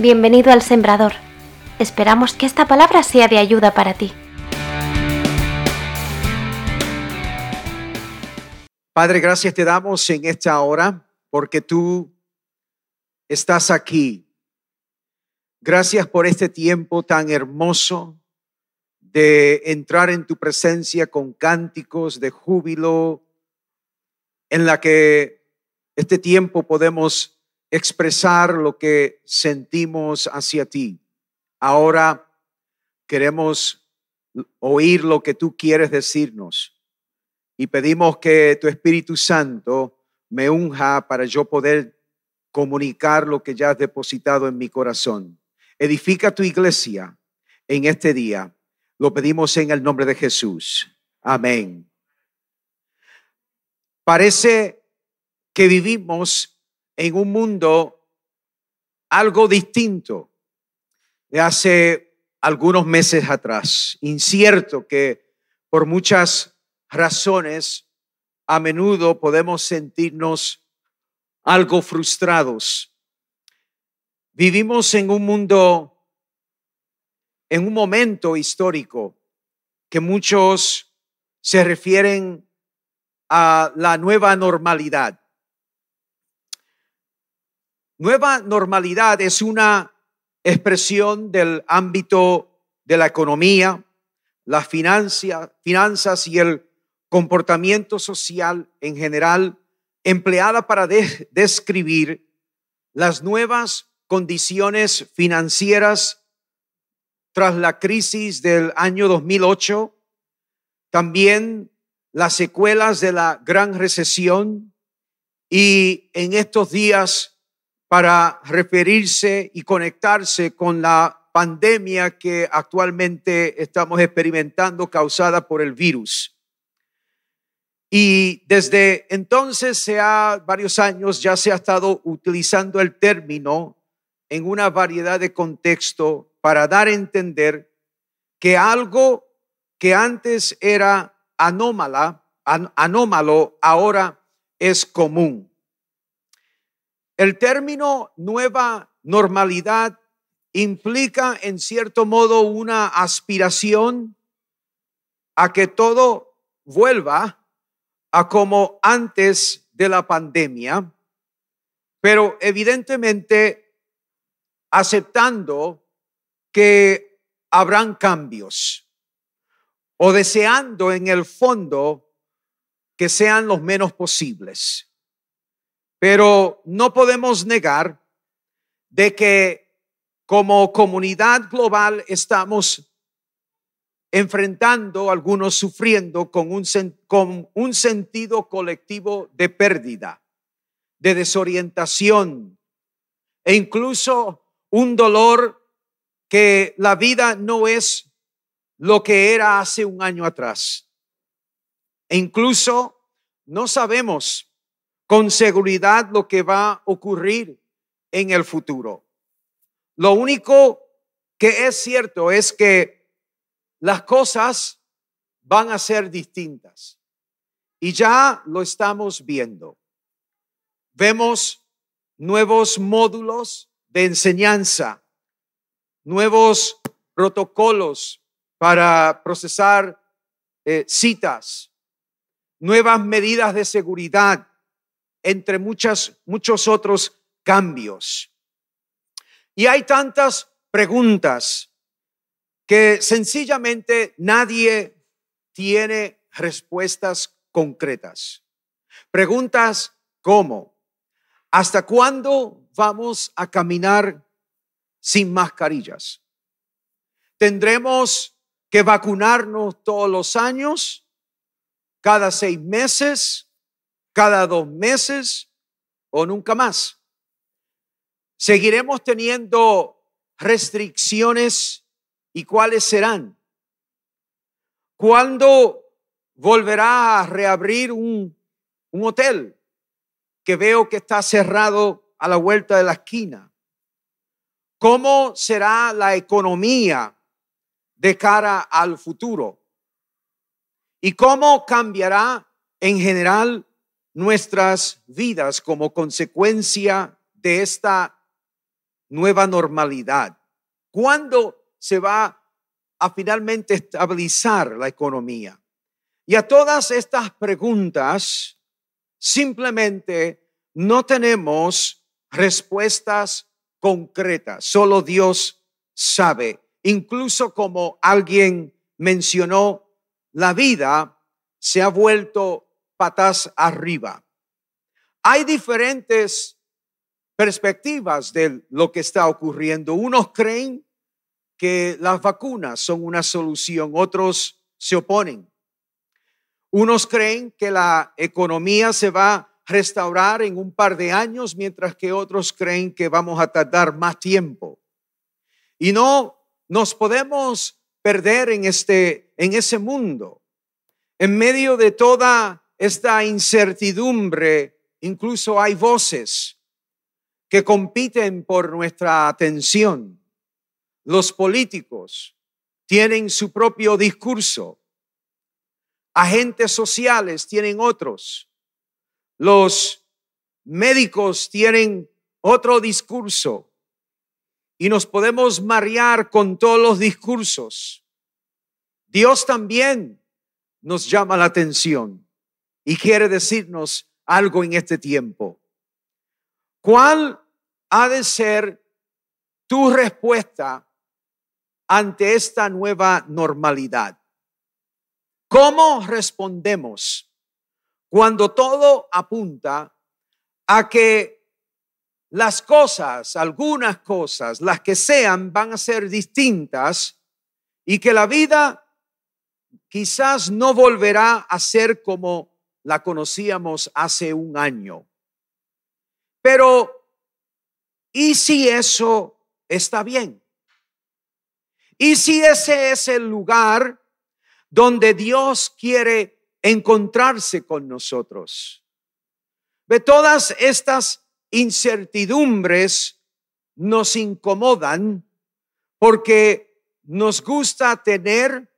Bienvenido al Sembrador. Esperamos que esta palabra sea de ayuda para ti. Padre, gracias te damos en esta hora porque tú estás aquí. Gracias por este tiempo tan hermoso de entrar en tu presencia con cánticos de júbilo, en la que este tiempo podemos expresar lo que sentimos hacia ti. Ahora queremos oír lo que tú quieres decirnos y pedimos que tu Espíritu Santo me unja para yo poder comunicar lo que ya has depositado en mi corazón. Edifica tu iglesia en este día. Lo pedimos en el nombre de Jesús. Amén. Parece que vivimos en un mundo algo distinto de hace algunos meses atrás, incierto que por muchas razones a menudo podemos sentirnos algo frustrados. Vivimos en un mundo, en un momento histórico que muchos se refieren a la nueva normalidad. Nueva normalidad es una expresión del ámbito de la economía, las finanzas y el comportamiento social en general, empleada para describir las nuevas condiciones financieras tras la crisis del año 2008, también las secuelas de la gran recesión y en estos días para referirse y conectarse con la pandemia que actualmente estamos experimentando causada por el virus. Y desde entonces, se ha varios años, ya se ha estado utilizando el término en una variedad de contextos para dar a entender que algo que antes era anómala, anómalo, ahora es común. El término nueva normalidad implica en cierto modo una aspiración a que todo vuelva a como antes de la pandemia, pero evidentemente aceptando que habrán cambios o deseando en el fondo que sean los menos posibles. Pero no podemos negar de que como comunidad global estamos enfrentando, algunos sufriendo con un, con un sentido colectivo de pérdida, de desorientación e incluso un dolor que la vida no es lo que era hace un año atrás. E incluso no sabemos con seguridad lo que va a ocurrir en el futuro. Lo único que es cierto es que las cosas van a ser distintas. Y ya lo estamos viendo. Vemos nuevos módulos de enseñanza, nuevos protocolos para procesar eh, citas, nuevas medidas de seguridad entre muchas, muchos otros cambios. Y hay tantas preguntas que sencillamente nadie tiene respuestas concretas. Preguntas como, ¿hasta cuándo vamos a caminar sin mascarillas? ¿Tendremos que vacunarnos todos los años? ¿Cada seis meses? Cada dos meses o nunca más. Seguiremos teniendo restricciones y cuáles serán. ¿Cuándo volverá a reabrir un, un hotel que veo que está cerrado a la vuelta de la esquina? ¿Cómo será la economía de cara al futuro? ¿Y cómo cambiará en general nuestras vidas como consecuencia de esta nueva normalidad? ¿Cuándo se va a finalmente estabilizar la economía? Y a todas estas preguntas, simplemente no tenemos respuestas concretas. Solo Dios sabe. Incluso como alguien mencionó, la vida se ha vuelto patas arriba. Hay diferentes perspectivas de lo que está ocurriendo. Unos creen que las vacunas son una solución, otros se oponen. Unos creen que la economía se va a restaurar en un par de años, mientras que otros creen que vamos a tardar más tiempo. Y no nos podemos perder en este en ese mundo. En medio de toda esta incertidumbre, incluso hay voces que compiten por nuestra atención. Los políticos tienen su propio discurso. Agentes sociales tienen otros. Los médicos tienen otro discurso. Y nos podemos marear con todos los discursos. Dios también nos llama la atención y quiere decirnos algo en este tiempo. ¿Cuál ha de ser tu respuesta ante esta nueva normalidad? ¿Cómo respondemos cuando todo apunta a que las cosas, algunas cosas, las que sean, van a ser distintas y que la vida quizás no volverá a ser como la conocíamos hace un año. Pero, ¿y si eso está bien? ¿Y si ese es el lugar donde Dios quiere encontrarse con nosotros? De todas estas incertidumbres nos incomodan porque nos gusta tener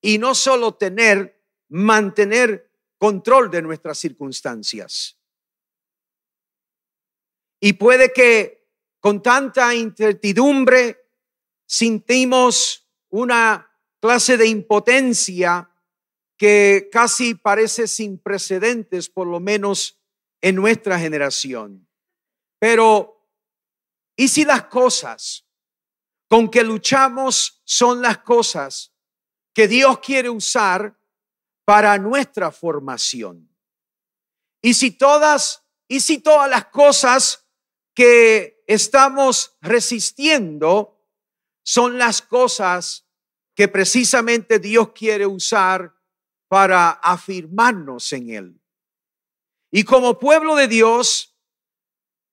y no solo tener, mantener control de nuestras circunstancias. Y puede que con tanta incertidumbre sintimos una clase de impotencia que casi parece sin precedentes, por lo menos en nuestra generación. Pero, ¿y si las cosas con que luchamos son las cosas que Dios quiere usar para nuestra formación. Y si todas, y si todas las cosas que estamos resistiendo son las cosas que precisamente Dios quiere usar para afirmarnos en Él. Y como pueblo de Dios,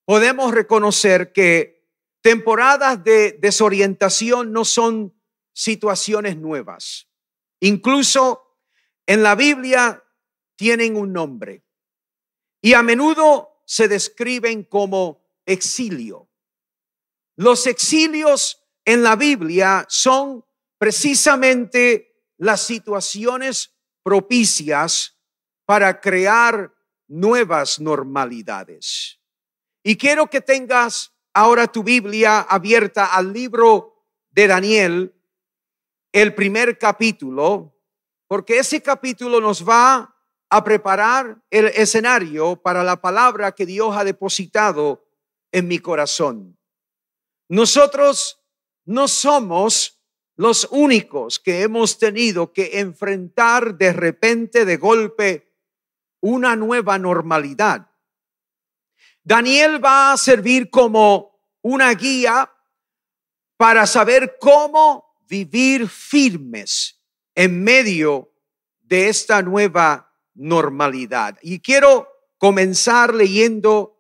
podemos reconocer que temporadas de desorientación no son situaciones nuevas. Incluso en la Biblia tienen un nombre y a menudo se describen como exilio. Los exilios en la Biblia son precisamente las situaciones propicias para crear nuevas normalidades. Y quiero que tengas ahora tu Biblia abierta al libro de Daniel, el primer capítulo, porque ese capítulo nos va a preparar el escenario para la palabra que Dios ha depositado en mi corazón. Nosotros no somos los únicos que hemos tenido que enfrentar de repente, de golpe, una nueva normalidad. Daniel va a servir como una guía para saber cómo vivir firmes en medio de esta nueva normalidad. Y quiero comenzar leyendo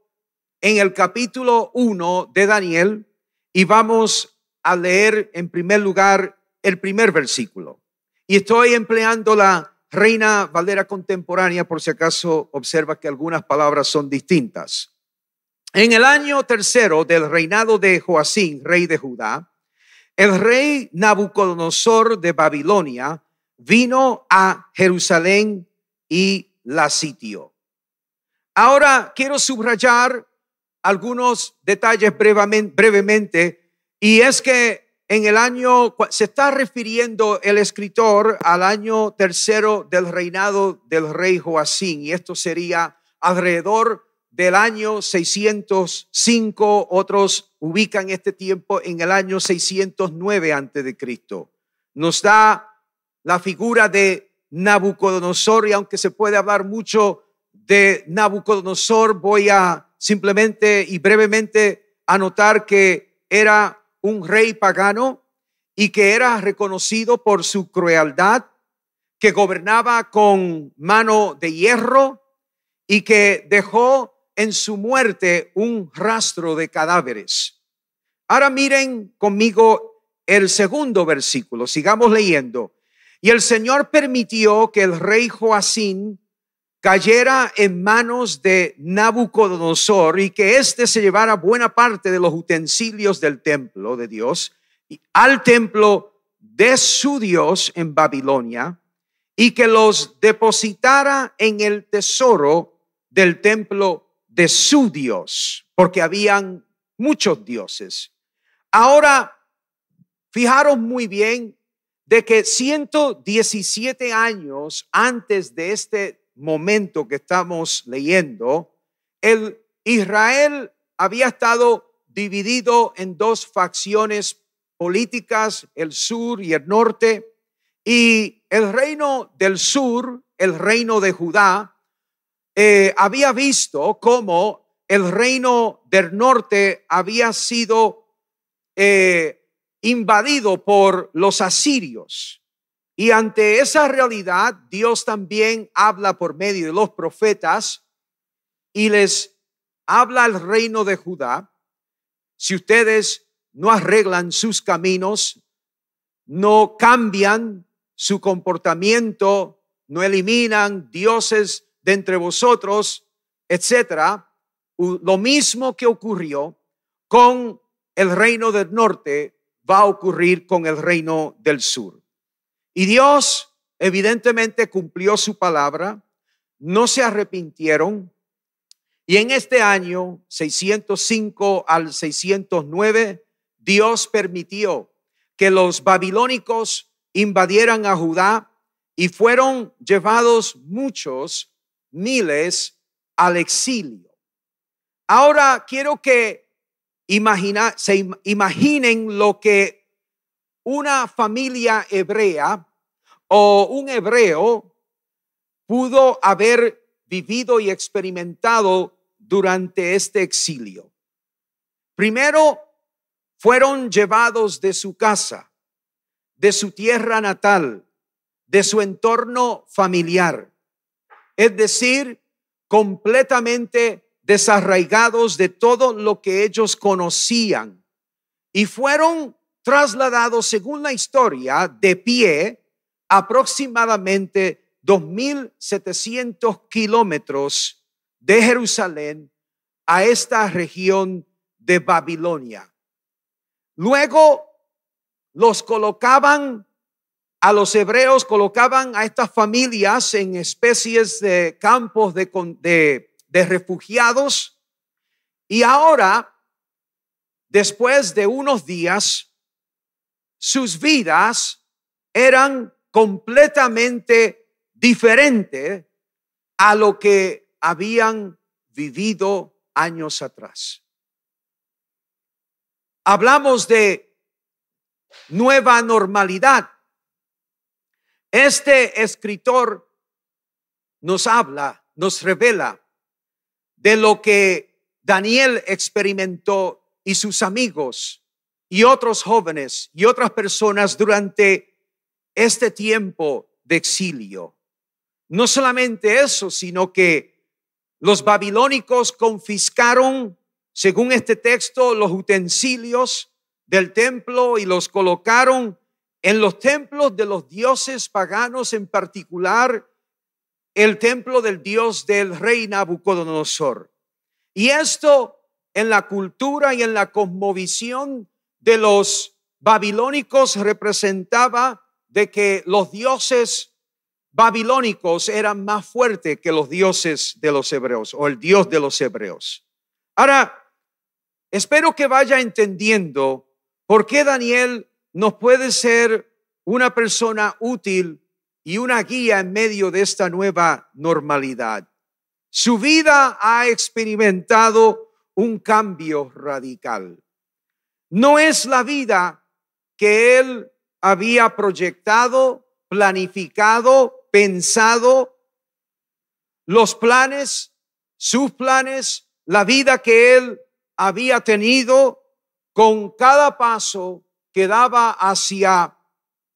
en el capítulo 1 de Daniel y vamos a leer en primer lugar el primer versículo. Y estoy empleando la Reina Valera contemporánea por si acaso observa que algunas palabras son distintas. En el año tercero del reinado de Joacín, rey de Judá, el rey Nabucodonosor de Babilonia vino a Jerusalén y la sitió. Ahora quiero subrayar algunos detalles brevemente, y es que en el año, se está refiriendo el escritor al año tercero del reinado del rey Joacín, y esto sería alrededor del año 605, otros ubican este tiempo en el año 609 antes de Cristo. Nos da la figura de Nabucodonosor y aunque se puede hablar mucho de Nabucodonosor, voy a simplemente y brevemente anotar que era un rey pagano y que era reconocido por su crueldad, que gobernaba con mano de hierro y que dejó en su muerte un rastro de cadáveres. Ahora miren conmigo el segundo versículo, sigamos leyendo. Y el Señor permitió que el rey Joacín cayera en manos de Nabucodonosor y que éste se llevara buena parte de los utensilios del templo de Dios al templo de su Dios en Babilonia y que los depositara en el tesoro del templo de su Dios, porque habían muchos dioses. Ahora, fijaros muy bien de que 117 años antes de este momento que estamos leyendo, el Israel había estado dividido en dos facciones políticas, el sur y el norte, y el reino del sur, el reino de Judá, eh, había visto cómo el reino del norte había sido eh, invadido por los asirios. Y ante esa realidad, Dios también habla por medio de los profetas y les habla al reino de Judá. Si ustedes no arreglan sus caminos, no cambian su comportamiento, no eliminan dioses de entre vosotros, etcétera, lo mismo que ocurrió con el reino del norte va a ocurrir con el reino del sur. Y Dios evidentemente cumplió su palabra, no se arrepintieron, y en este año 605 al 609, Dios permitió que los babilónicos invadieran a Judá y fueron llevados muchos miles al exilio. Ahora quiero que imagina, se imaginen lo que una familia hebrea o un hebreo pudo haber vivido y experimentado durante este exilio. Primero, fueron llevados de su casa, de su tierra natal, de su entorno familiar es decir, completamente desarraigados de todo lo que ellos conocían y fueron trasladados, según la historia, de pie aproximadamente 2.700 kilómetros de Jerusalén a esta región de Babilonia. Luego los colocaban a los hebreos colocaban a estas familias en especies de campos de, de, refugiados y ahora, después de unos días, sus vidas eran completamente diferentes a lo que habían vivido años atrás. Hablamos de nueva normalidad este escritor nos habla, nos revela de lo que Daniel experimentó y sus amigos y otros jóvenes y otras personas durante este tiempo de exilio. No solamente eso, sino que los babilónicos confiscaron, según este texto, los utensilios del templo y los colocaron en los templos de los dioses paganos, en particular el templo del dios del rey Nabucodonosor. Y esto en la cultura y en la cosmovisión de los babilónicos representaba de que los dioses babilónicos eran más fuertes que los dioses de los hebreos o el dios de los hebreos. Ahora, espero que vaya entendiendo por qué Daniel nos puede ser una persona útil y una guía en medio de esta nueva normalidad. Su vida ha experimentado un cambio radical. No es la vida que él había proyectado, planificado, pensado, los planes, sus planes, la vida que él había tenido con cada paso que daba hacia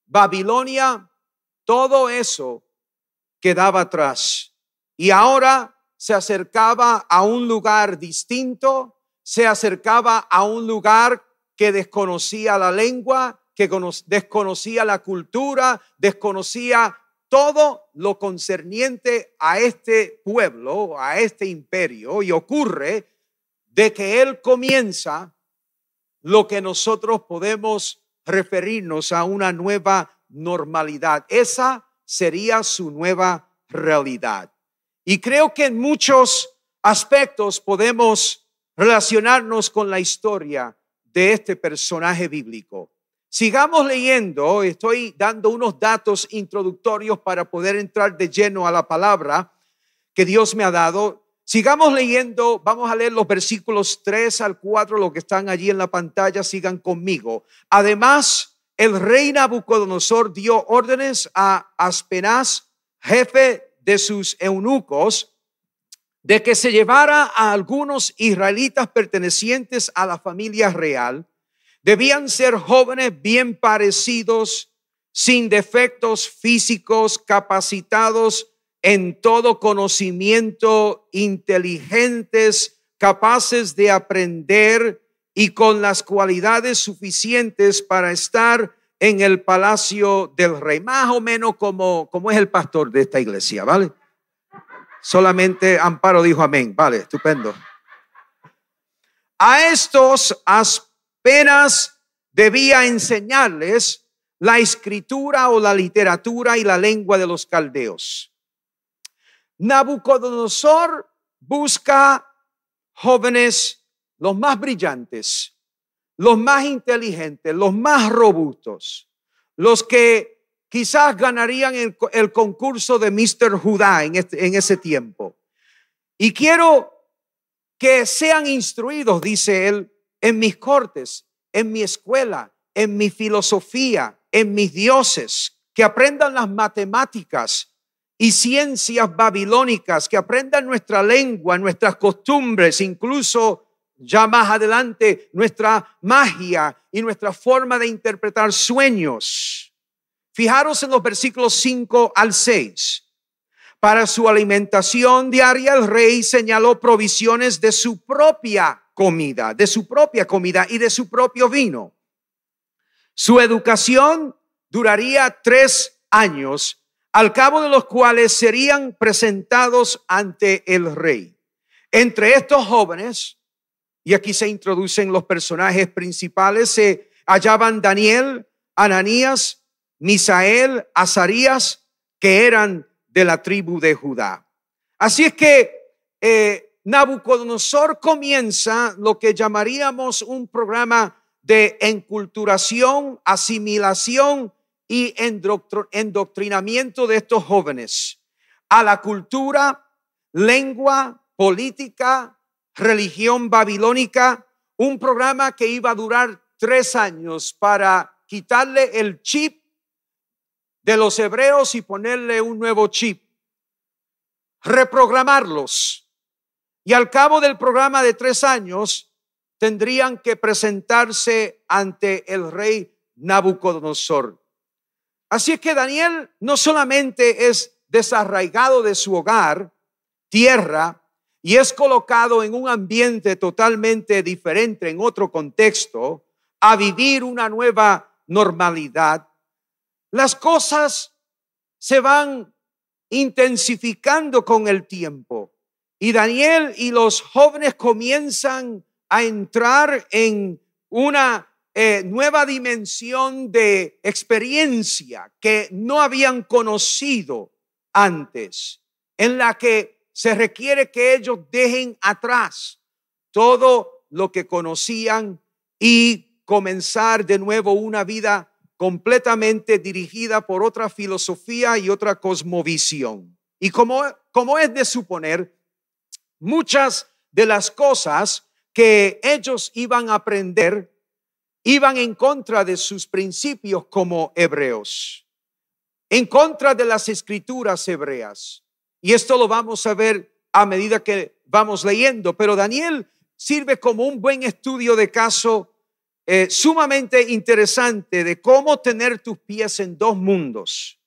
Babilonia, todo eso quedaba atrás. Y ahora se acercaba a un lugar distinto, se acercaba a un lugar que desconocía la lengua, que desconocía la cultura, desconocía todo lo concerniente a este pueblo, a este imperio, y ocurre de que él comienza lo que nosotros podemos referirnos a una nueva normalidad. Esa sería su nueva realidad. Y creo que en muchos aspectos podemos relacionarnos con la historia de este personaje bíblico. Sigamos leyendo, estoy dando unos datos introductorios para poder entrar de lleno a la palabra que Dios me ha dado. Sigamos leyendo, vamos a leer los versículos 3 al 4, los que están allí en la pantalla, sigan conmigo. Además, el rey Nabucodonosor dio órdenes a Aspenaz, jefe de sus eunucos de que se llevara a algunos israelitas pertenecientes a la familia real. Debían ser jóvenes bien parecidos, sin defectos físicos, capacitados en todo conocimiento, inteligentes, capaces de aprender y con las cualidades suficientes para estar en el palacio del rey, más o menos como, como es el pastor de esta iglesia, ¿vale? Solamente Amparo dijo amén, vale, estupendo. A estos apenas debía enseñarles la escritura o la literatura y la lengua de los caldeos. Nabucodonosor busca jóvenes los más brillantes, los más inteligentes, los más robustos, los que quizás ganarían el, concurso de Mr. Judá en, este, en ese tiempo. Y quiero que sean instruidos, dice él, en mis cortes, en mi escuela, en mi filosofía, en mis dioses, que aprendan las matemáticas y ciencias babilónicas, que aprendan nuestra lengua, nuestras costumbres, incluso ya más adelante nuestra magia y nuestra forma de interpretar sueños. Fijaros en los versículos 5 al 6. Para su alimentación diaria el rey señaló provisiones de su propia comida, de su propia comida y de su propio vino. Su educación duraría tres años, al cabo de los cuales serían presentados ante el rey. Entre estos jóvenes y aquí se introducen los personajes principales. Se hallaban Daniel, Ananías, Misael, Azarías, que eran de la tribu de Judá. Así es que eh, Nabucodonosor comienza lo que llamaríamos un programa de enculturación, asimilación y endoctrinamiento de estos jóvenes a la cultura, lengua, política, religión babilónica, un programa que iba a durar tres años para quitarle el chip de los hebreos y ponerle un nuevo chip, reprogramarlos. Y al cabo del programa de tres años, tendrían que presentarse ante el rey Nabucodonosor. Así es que Daniel no solamente es desarraigado de su hogar, tierra, y es colocado en un ambiente totalmente diferente, en otro contexto, a vivir una nueva normalidad, las cosas se van intensificando con el tiempo. Y Daniel y los jóvenes comienzan a entrar en una eh, nueva dimensión de experiencia que no habían conocido antes, en la que se requiere que ellos dejen atrás todo lo que conocían y comenzar de nuevo una vida completamente dirigida por otra filosofía y otra cosmovisión. Y como, como es de suponer, muchas de las cosas que ellos iban a aprender iban en contra de sus principios como hebreos, en contra de las escrituras hebreas. Y esto lo vamos a ver a medida que vamos leyendo, pero Daniel sirve como un buen estudio de caso eh, sumamente interesante de cómo tener tus pies en dos mundos,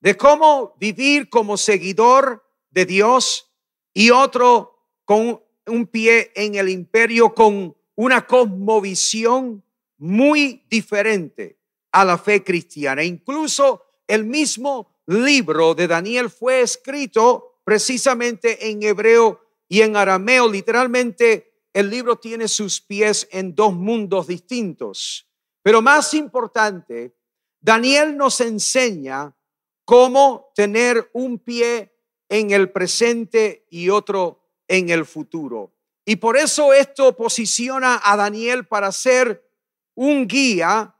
de cómo vivir como seguidor de Dios y otro con un pie en el imperio con una cosmovisión muy diferente a la fe cristiana. Incluso el mismo libro de Daniel fue escrito precisamente en hebreo y en arameo. Literalmente el libro tiene sus pies en dos mundos distintos. Pero más importante, Daniel nos enseña cómo tener un pie en el presente y otro en el futuro. Y por eso esto posiciona a Daniel para ser un guía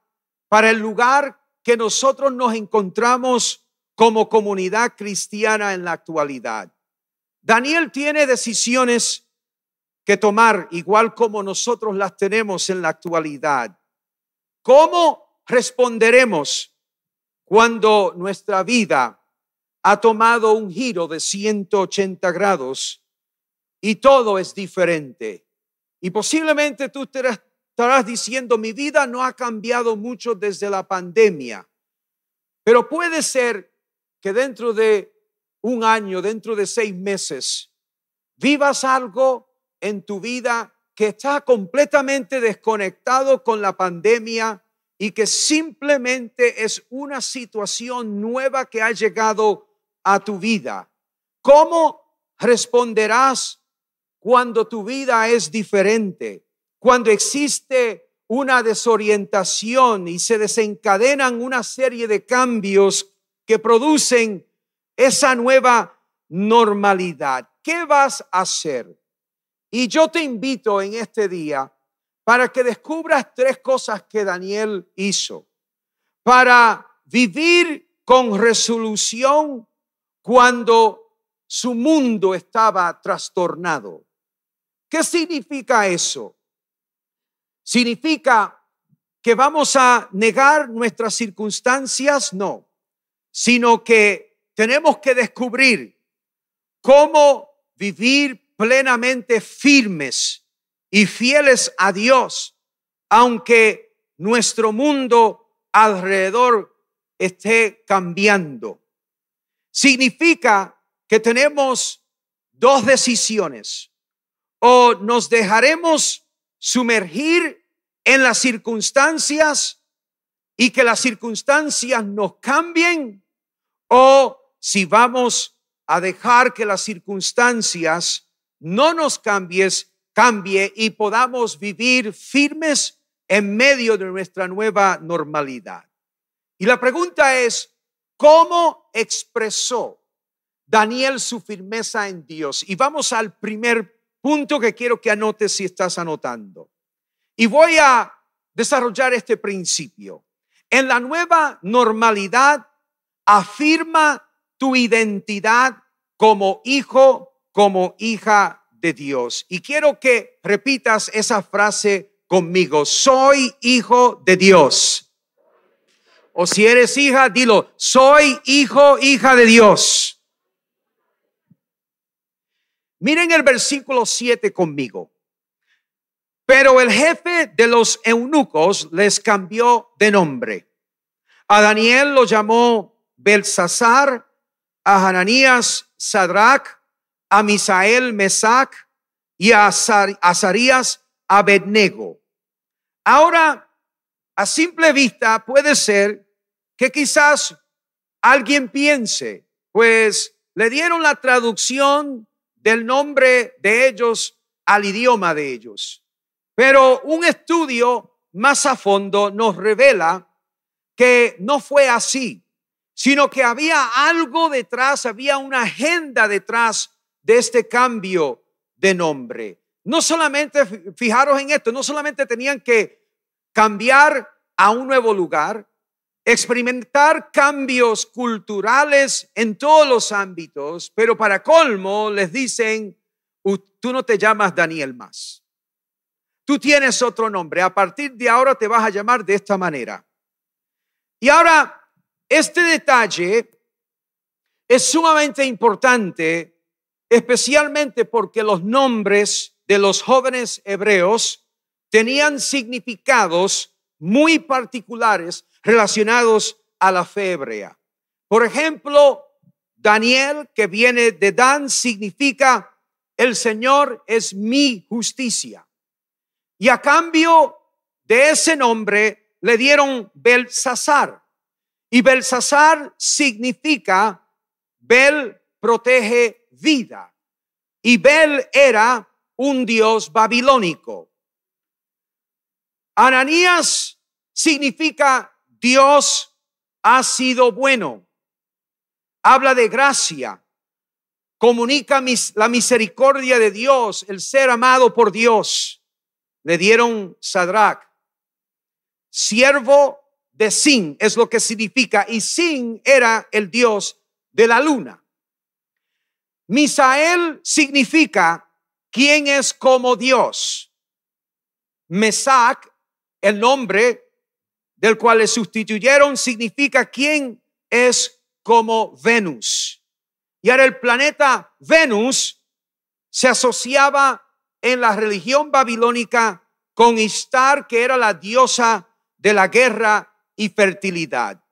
para el lugar que nosotros nos encontramos como comunidad cristiana en la actualidad. Daniel tiene decisiones que tomar, igual como nosotros las tenemos en la actualidad. ¿Cómo responderemos cuando nuestra vida ha tomado un giro de 180 grados y todo es diferente? Y posiblemente tú estarás diciendo, mi vida no ha cambiado mucho desde la pandemia, pero puede ser que dentro de un año, dentro de seis meses, vivas algo en tu vida que está completamente desconectado con la pandemia y que simplemente es una situación nueva que ha llegado a tu vida. ¿Cómo responderás cuando tu vida es diferente? Cuando existe una desorientación y se desencadenan una serie de cambios que producen esa nueva normalidad. ¿Qué vas a hacer? Y yo te invito en este día para que descubras tres cosas que Daniel hizo para vivir con resolución cuando su mundo estaba trastornado. ¿Qué significa eso? ¿Significa que vamos a negar nuestras circunstancias? No, sino que tenemos que descubrir cómo vivir plenamente firmes y fieles a Dios, aunque nuestro mundo alrededor esté cambiando. Significa que tenemos dos decisiones. O nos dejaremos sumergir en las circunstancias y que las circunstancias nos cambien, o si vamos a dejar que las circunstancias no nos cambies, cambie y podamos vivir firmes en medio de nuestra nueva normalidad. Y la pregunta es, ¿cómo expresó Daniel su firmeza en Dios? Y vamos al primer punto que quiero que anotes si estás anotando. Y voy a desarrollar este principio. En la nueva normalidad, afirma tu identidad como hijo como hija de Dios. Y quiero que repitas esa frase conmigo. Soy hijo de Dios. O si eres hija, dilo, soy hijo, hija de Dios. Miren el versículo 7 conmigo. Pero el jefe de los eunucos les cambió de nombre. A Daniel lo llamó Belsasar, a Hananías Sadrach, a Misael Mesac y a Azarías Abednego. Ahora, a simple vista puede ser que quizás alguien piense, pues le dieron la traducción del nombre de ellos al idioma de ellos. Pero un estudio más a fondo nos revela que no fue así, sino que había algo detrás, había una agenda detrás de este cambio de nombre. no solamente, fijaros en esto, no solamente tenían que cambiar a un nuevo lugar, experimentar cambios culturales en todos los ámbitos, pero para colmo les dicen, tú no te llamas Daniel más. Tú tienes otro nombre. A partir de ahora te vas a llamar de esta manera. Y ahora, este detalle es sumamente importante, especialmente porque los nombres de los jóvenes hebreos tenían significados muy particulares relacionados a la fe hebrea. Por ejemplo, Daniel, que viene de Dan, significa el Señor es mi justicia. Y a cambio de ese nombre le dieron Belsasar. Y Belsasar significa Bel protege vida. Y Bel era un dios babilónico. Ananías significa Dios ha sido bueno. Habla de gracia. Comunica la misericordia de Dios, el ser amado por Dios. Le dieron Sadrach. Siervo de Sin es lo que significa. Y Sin era el Dios de la luna. Misael significa quién es como Dios. Mesac, el nombre del cual le sustituyeron, significa quién es como Venus. Y ahora el planeta Venus se asociaba en la religión babilónica con Istar, que era la diosa de la guerra y fertilidad.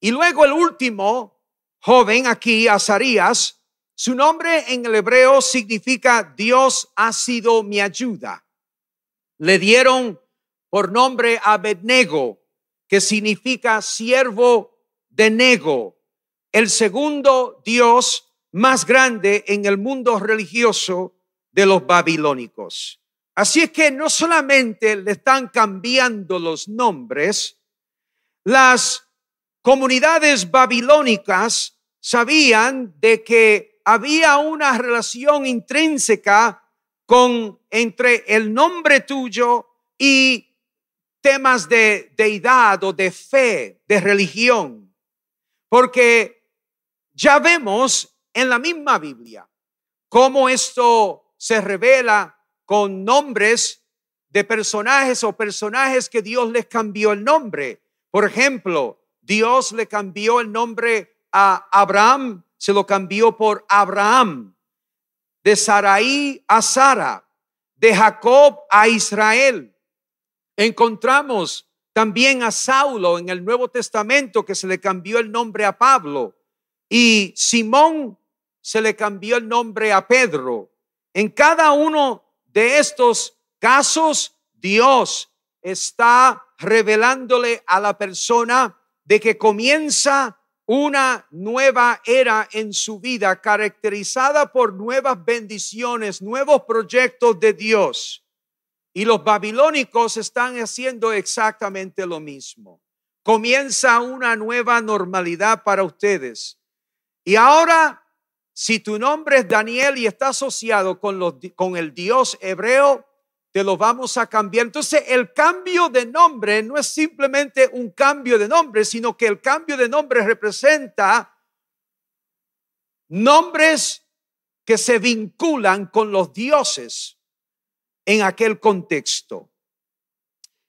Y luego el último joven aquí, Azarías, su nombre en el hebreo significa Dios ha sido mi ayuda. Le dieron por nombre Abednego, que significa siervo de Nego, el segundo Dios más grande en el mundo religioso de los babilónicos. Así es que no solamente le están cambiando los nombres, las comunidades babilónicas sabían de que había una relación intrínseca con entre el nombre tuyo y temas de deidad o de fe, de religión, porque ya vemos en la misma Biblia cómo esto se revela con nombres de personajes o personajes que Dios les cambió el nombre. Por ejemplo, Dios le cambió el nombre a Abraham, se lo cambió por Abraham, de Sarai a Sara, de Jacob a Israel, Encontramos también a Saulo en el Nuevo Testamento que se le cambió el nombre a Pablo. Y Simón se le cambió el nombre a Pedro. En cada uno de estos casos, Dios está revelándole a la persona de que comienza una nueva era en su vida caracterizada por nuevas bendiciones, nuevos proyectos de Dios. Y los babilónicos están haciendo exactamente lo mismo. Comienza una nueva normalidad para ustedes. Y ahora, si tu nombre es Daniel y está asociado con, los, con el Dios hebreo, te lo vamos a cambiar. Entonces, el cambio de nombre no es simplemente un cambio de nombre, sino que el cambio de nombre representa nombres que se vinculan con los dioses en aquel contexto.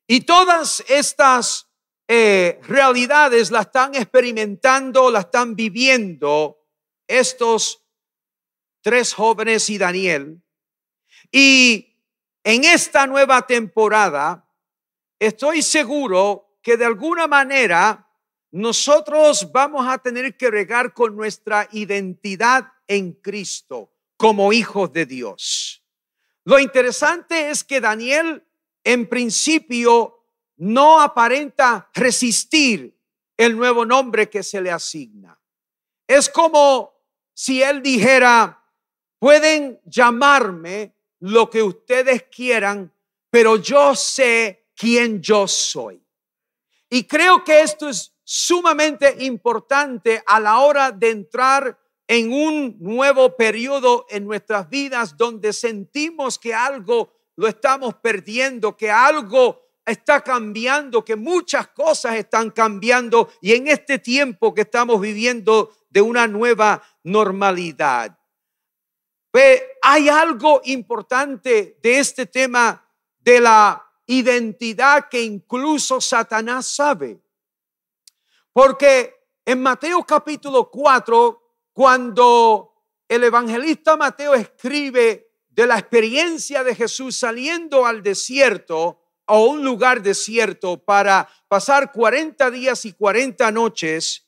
Y todas estas eh, realidades las están experimentando, las están viviendo estos tres jóvenes y Daniel. Y en esta nueva temporada, estoy seguro que de alguna manera nosotros vamos a tener que regar con nuestra identidad en Cristo como hijos de Dios. Lo interesante es que Daniel en principio no aparenta resistir el nuevo nombre que se le asigna. Es como si él dijera, pueden llamarme lo que ustedes quieran, pero yo sé quién yo soy. Y creo que esto es sumamente importante a la hora de entrar en un nuevo periodo en nuestras vidas donde sentimos que algo lo estamos perdiendo, que algo está cambiando, que muchas cosas están cambiando y en este tiempo que estamos viviendo de una nueva normalidad. Hay algo importante de este tema de la identidad que incluso Satanás sabe. Porque en Mateo capítulo 4, cuando el evangelista Mateo escribe de la experiencia de Jesús saliendo al desierto, a un lugar desierto para pasar 40 días y 40 noches,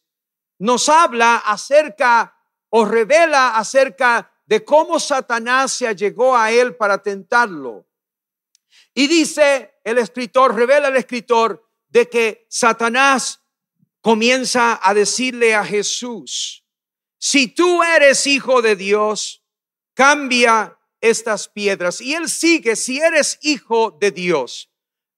nos habla acerca o revela acerca de cómo Satanás se llegó a él para tentarlo. Y dice el escritor, revela el escritor, de que Satanás comienza a decirle a Jesús, si tú eres hijo de Dios, cambia estas piedras. Y él sigue, si eres hijo de Dios,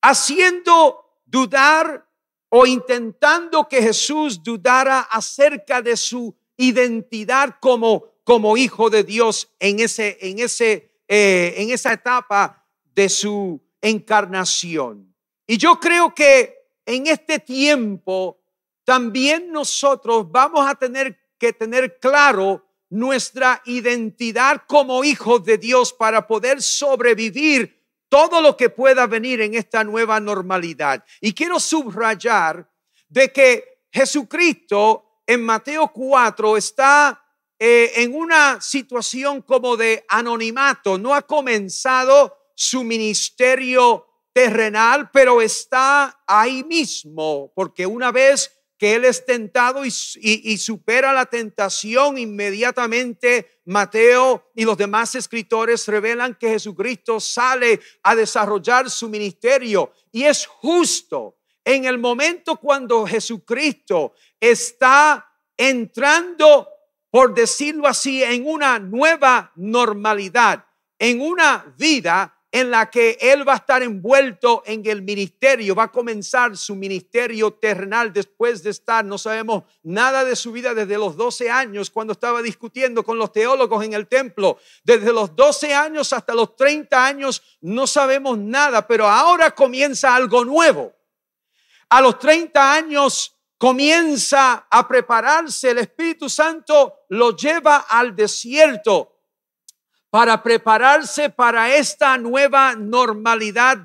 haciendo dudar o intentando que Jesús dudara acerca de su identidad como, como hijo de Dios en, ese, en, ese, eh, en esa etapa de su encarnación. Y yo creo que en este tiempo también nosotros vamos a tener que tener claro nuestra identidad como hijos de Dios para poder sobrevivir todo lo que pueda venir en esta nueva normalidad. Y quiero subrayar de que Jesucristo en Mateo 4 está eh, en una situación como de anonimato, no ha comenzado su ministerio terrenal, pero está ahí mismo, porque una vez que él es tentado y, supera la tentación, inmediatamente Mateo y los demás escritores revelan que Jesucristo sale a desarrollar su ministerio. Y es justo en el momento cuando Jesucristo está entrando, por decirlo así, en una nueva normalidad, en una vida en la que él va a estar envuelto en el ministerio, va a comenzar su ministerio terrenal después de estar, no sabemos nada de su vida desde los 12 años cuando estaba discutiendo con los teólogos en el templo, desde los 12 años hasta los 30 años no sabemos nada, pero ahora comienza algo nuevo. A los 30 años comienza a prepararse, el Espíritu Santo lo lleva al desierto para prepararse para esta nueva normalidad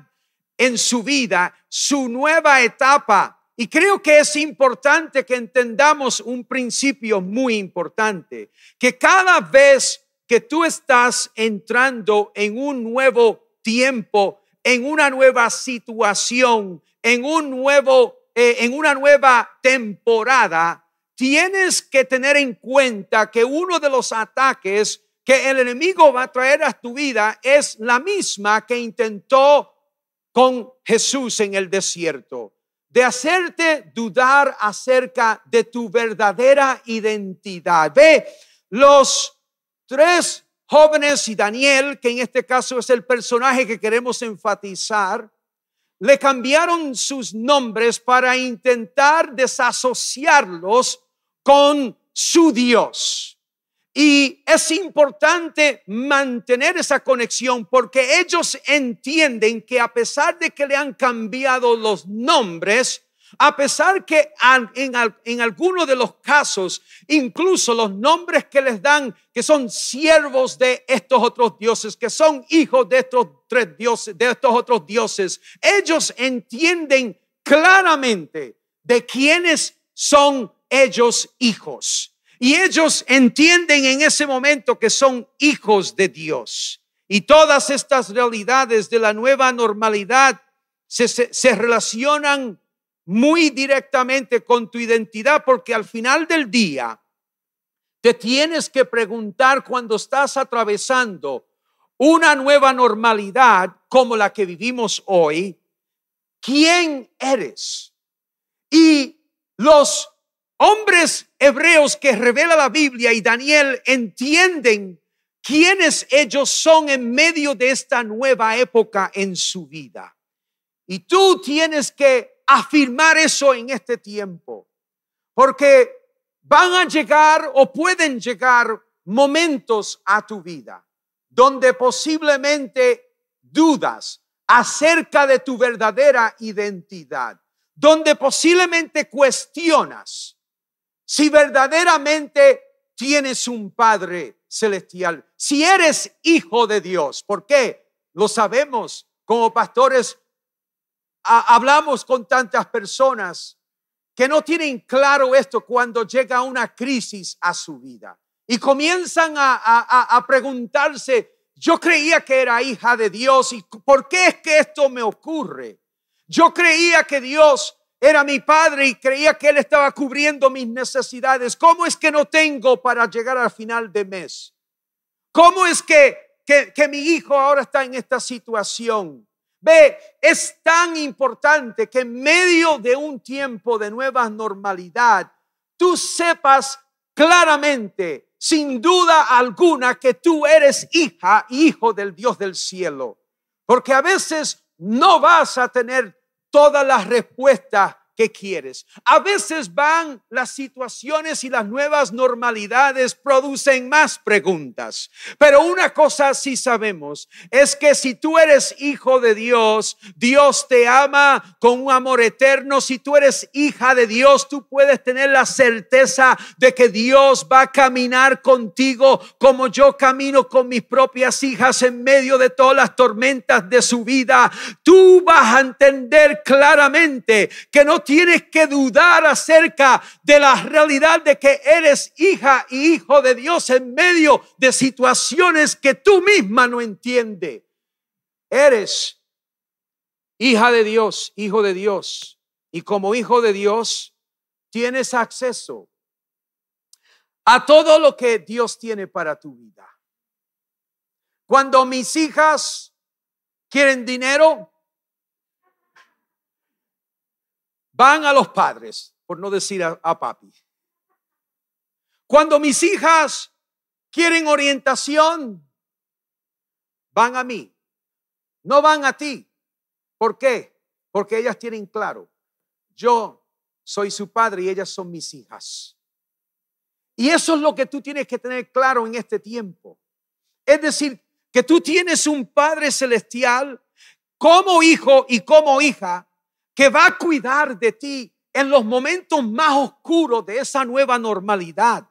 en su vida, su nueva etapa. Y creo que es importante que entendamos un principio muy importante, que cada vez que tú estás entrando en un nuevo tiempo, en una nueva situación, en un nuevo eh, en una nueva temporada, tienes que tener en cuenta que uno de los ataques que el enemigo va a traer a tu vida es la misma que intentó con Jesús en el desierto, de hacerte dudar acerca de tu verdadera identidad. Ve, los tres jóvenes y Daniel, que en este caso es el personaje que queremos enfatizar, le cambiaron sus nombres para intentar desasociarlos con su Dios. Y es importante mantener esa conexión porque ellos entienden que a pesar de que le han cambiado los nombres, a pesar que en, algunos de los casos, incluso los nombres que les dan, que son siervos de estos otros dioses, que son hijos de estos tres dioses, de estos otros dioses, ellos entienden claramente de quiénes son ellos hijos. Y ellos entienden en ese momento que son hijos de Dios. Y todas estas realidades de la nueva normalidad se, se, relacionan muy directamente con tu identidad porque al final del día te tienes que preguntar cuando estás atravesando una nueva normalidad como la que vivimos hoy, ¿quién eres? Y los hombres hebreos que revela la Biblia y Daniel entienden quiénes ellos son en medio de esta nueva época en su vida. Y tú tienes que afirmar eso en este tiempo, porque van a llegar o pueden llegar momentos a tu vida donde posiblemente dudas acerca de tu verdadera identidad, donde posiblemente cuestionas si verdaderamente tienes un Padre celestial, si eres hijo de Dios. ¿Por qué? Lo sabemos como pastores, hablamos con tantas personas que no tienen claro esto cuando llega una crisis a su vida y comienzan a, preguntarse, yo creía que era hija de Dios y ¿por qué es que esto me ocurre? Yo creía que Dios era mi padre y creía que Él estaba cubriendo mis necesidades. ¿Cómo es que no tengo para llegar al final de mes? ¿Cómo es que, que, que mi hijo ahora está en esta situación? Ve, es tan importante que en medio de un tiempo de nueva normalidad, tú sepas claramente, sin duda alguna, que tú eres hija, hijo del Dios del cielo. Porque a veces no vas a tener todas las respuestas ¿Qué quieres. A veces van las situaciones y las nuevas normalidades producen más preguntas. Pero una cosa sí sabemos es que si tú eres hijo de Dios, Dios te ama con un amor eterno. Si tú eres hija de Dios, tú puedes tener la certeza de que Dios va a caminar contigo como yo camino con mis propias hijas en medio de todas las tormentas de su vida. Tú vas a entender claramente que no tienes que dudar acerca de la realidad de que eres hija y hijo de Dios en medio de situaciones que tú misma no entiendes. Eres hija de Dios, hijo de Dios. Y como hijo de Dios, tienes acceso a todo lo que Dios tiene para tu vida. Cuando mis hijas quieren dinero, van a los padres, por no decir a, papi. Cuando mis hijas quieren orientación, van a mí, no van a ti. ¿Por qué? Porque ellas tienen claro, yo soy su padre y ellas son mis hijas. Y eso es lo que tú tienes que tener claro en este tiempo. Es decir, que tú tienes un Padre celestial como hijo y como hija que va a cuidar de ti en los momentos más oscuros de esa nueva normalidad.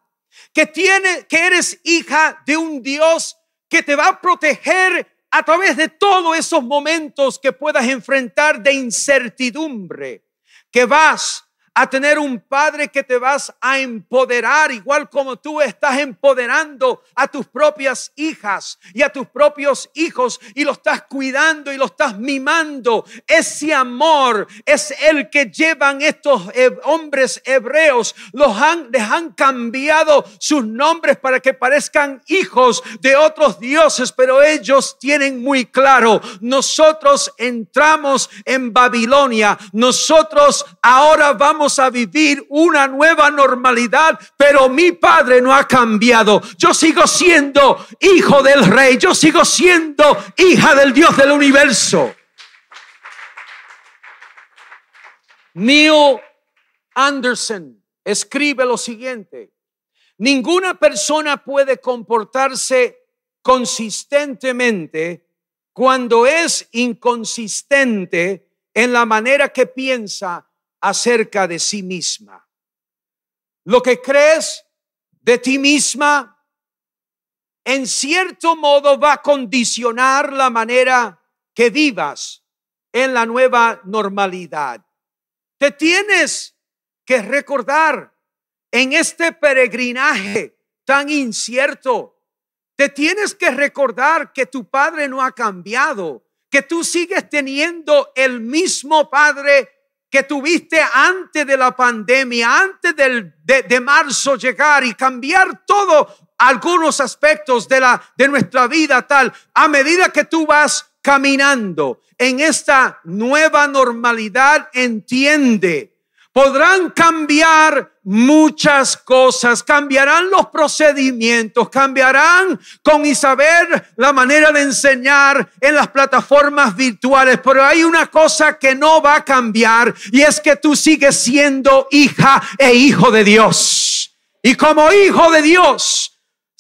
Que tiene que eres hija de un Dios que te va a proteger a través de todos esos momentos que puedas enfrentar de incertidumbre, que vas a tener un padre que te vas a empoderar, igual como tú estás empoderando a tus propias hijas y a tus propios hijos y lo estás cuidando y lo estás mimando. Ese amor es el que llevan estos hombres hebreos. Los han, les han cambiado sus nombres para que parezcan hijos de otros dioses, pero ellos tienen muy claro, nosotros entramos en Babilonia, nosotros ahora vamos a vivir una nueva normalidad, pero mi Padre no ha cambiado. Yo sigo siendo hijo del rey, yo sigo siendo hija del Dios del universo. Neil Anderson escribe lo siguiente, ninguna persona puede comportarse consistentemente cuando es inconsistente en la manera que piensa acerca de sí misma. Lo que crees de ti misma, en cierto modo va a condicionar la manera que vivas en la nueva normalidad. Te tienes que recordar en este peregrinaje tan incierto, te tienes que recordar que tu padre no ha cambiado, que tú sigues teniendo el mismo padre que tuviste antes de la pandemia, antes del, de, marzo llegar y cambiar todo algunos aspectos de, la, de nuestra vida tal, a medida que tú vas caminando en esta nueva normalidad, entiende Podrán cambiar muchas cosas, cambiarán los procedimientos, cambiarán con Isabel la manera de enseñar en las plataformas virtuales, pero hay una cosa que no va a cambiar y es que tú sigues siendo hija e hijo de Dios. Y como hijo de Dios,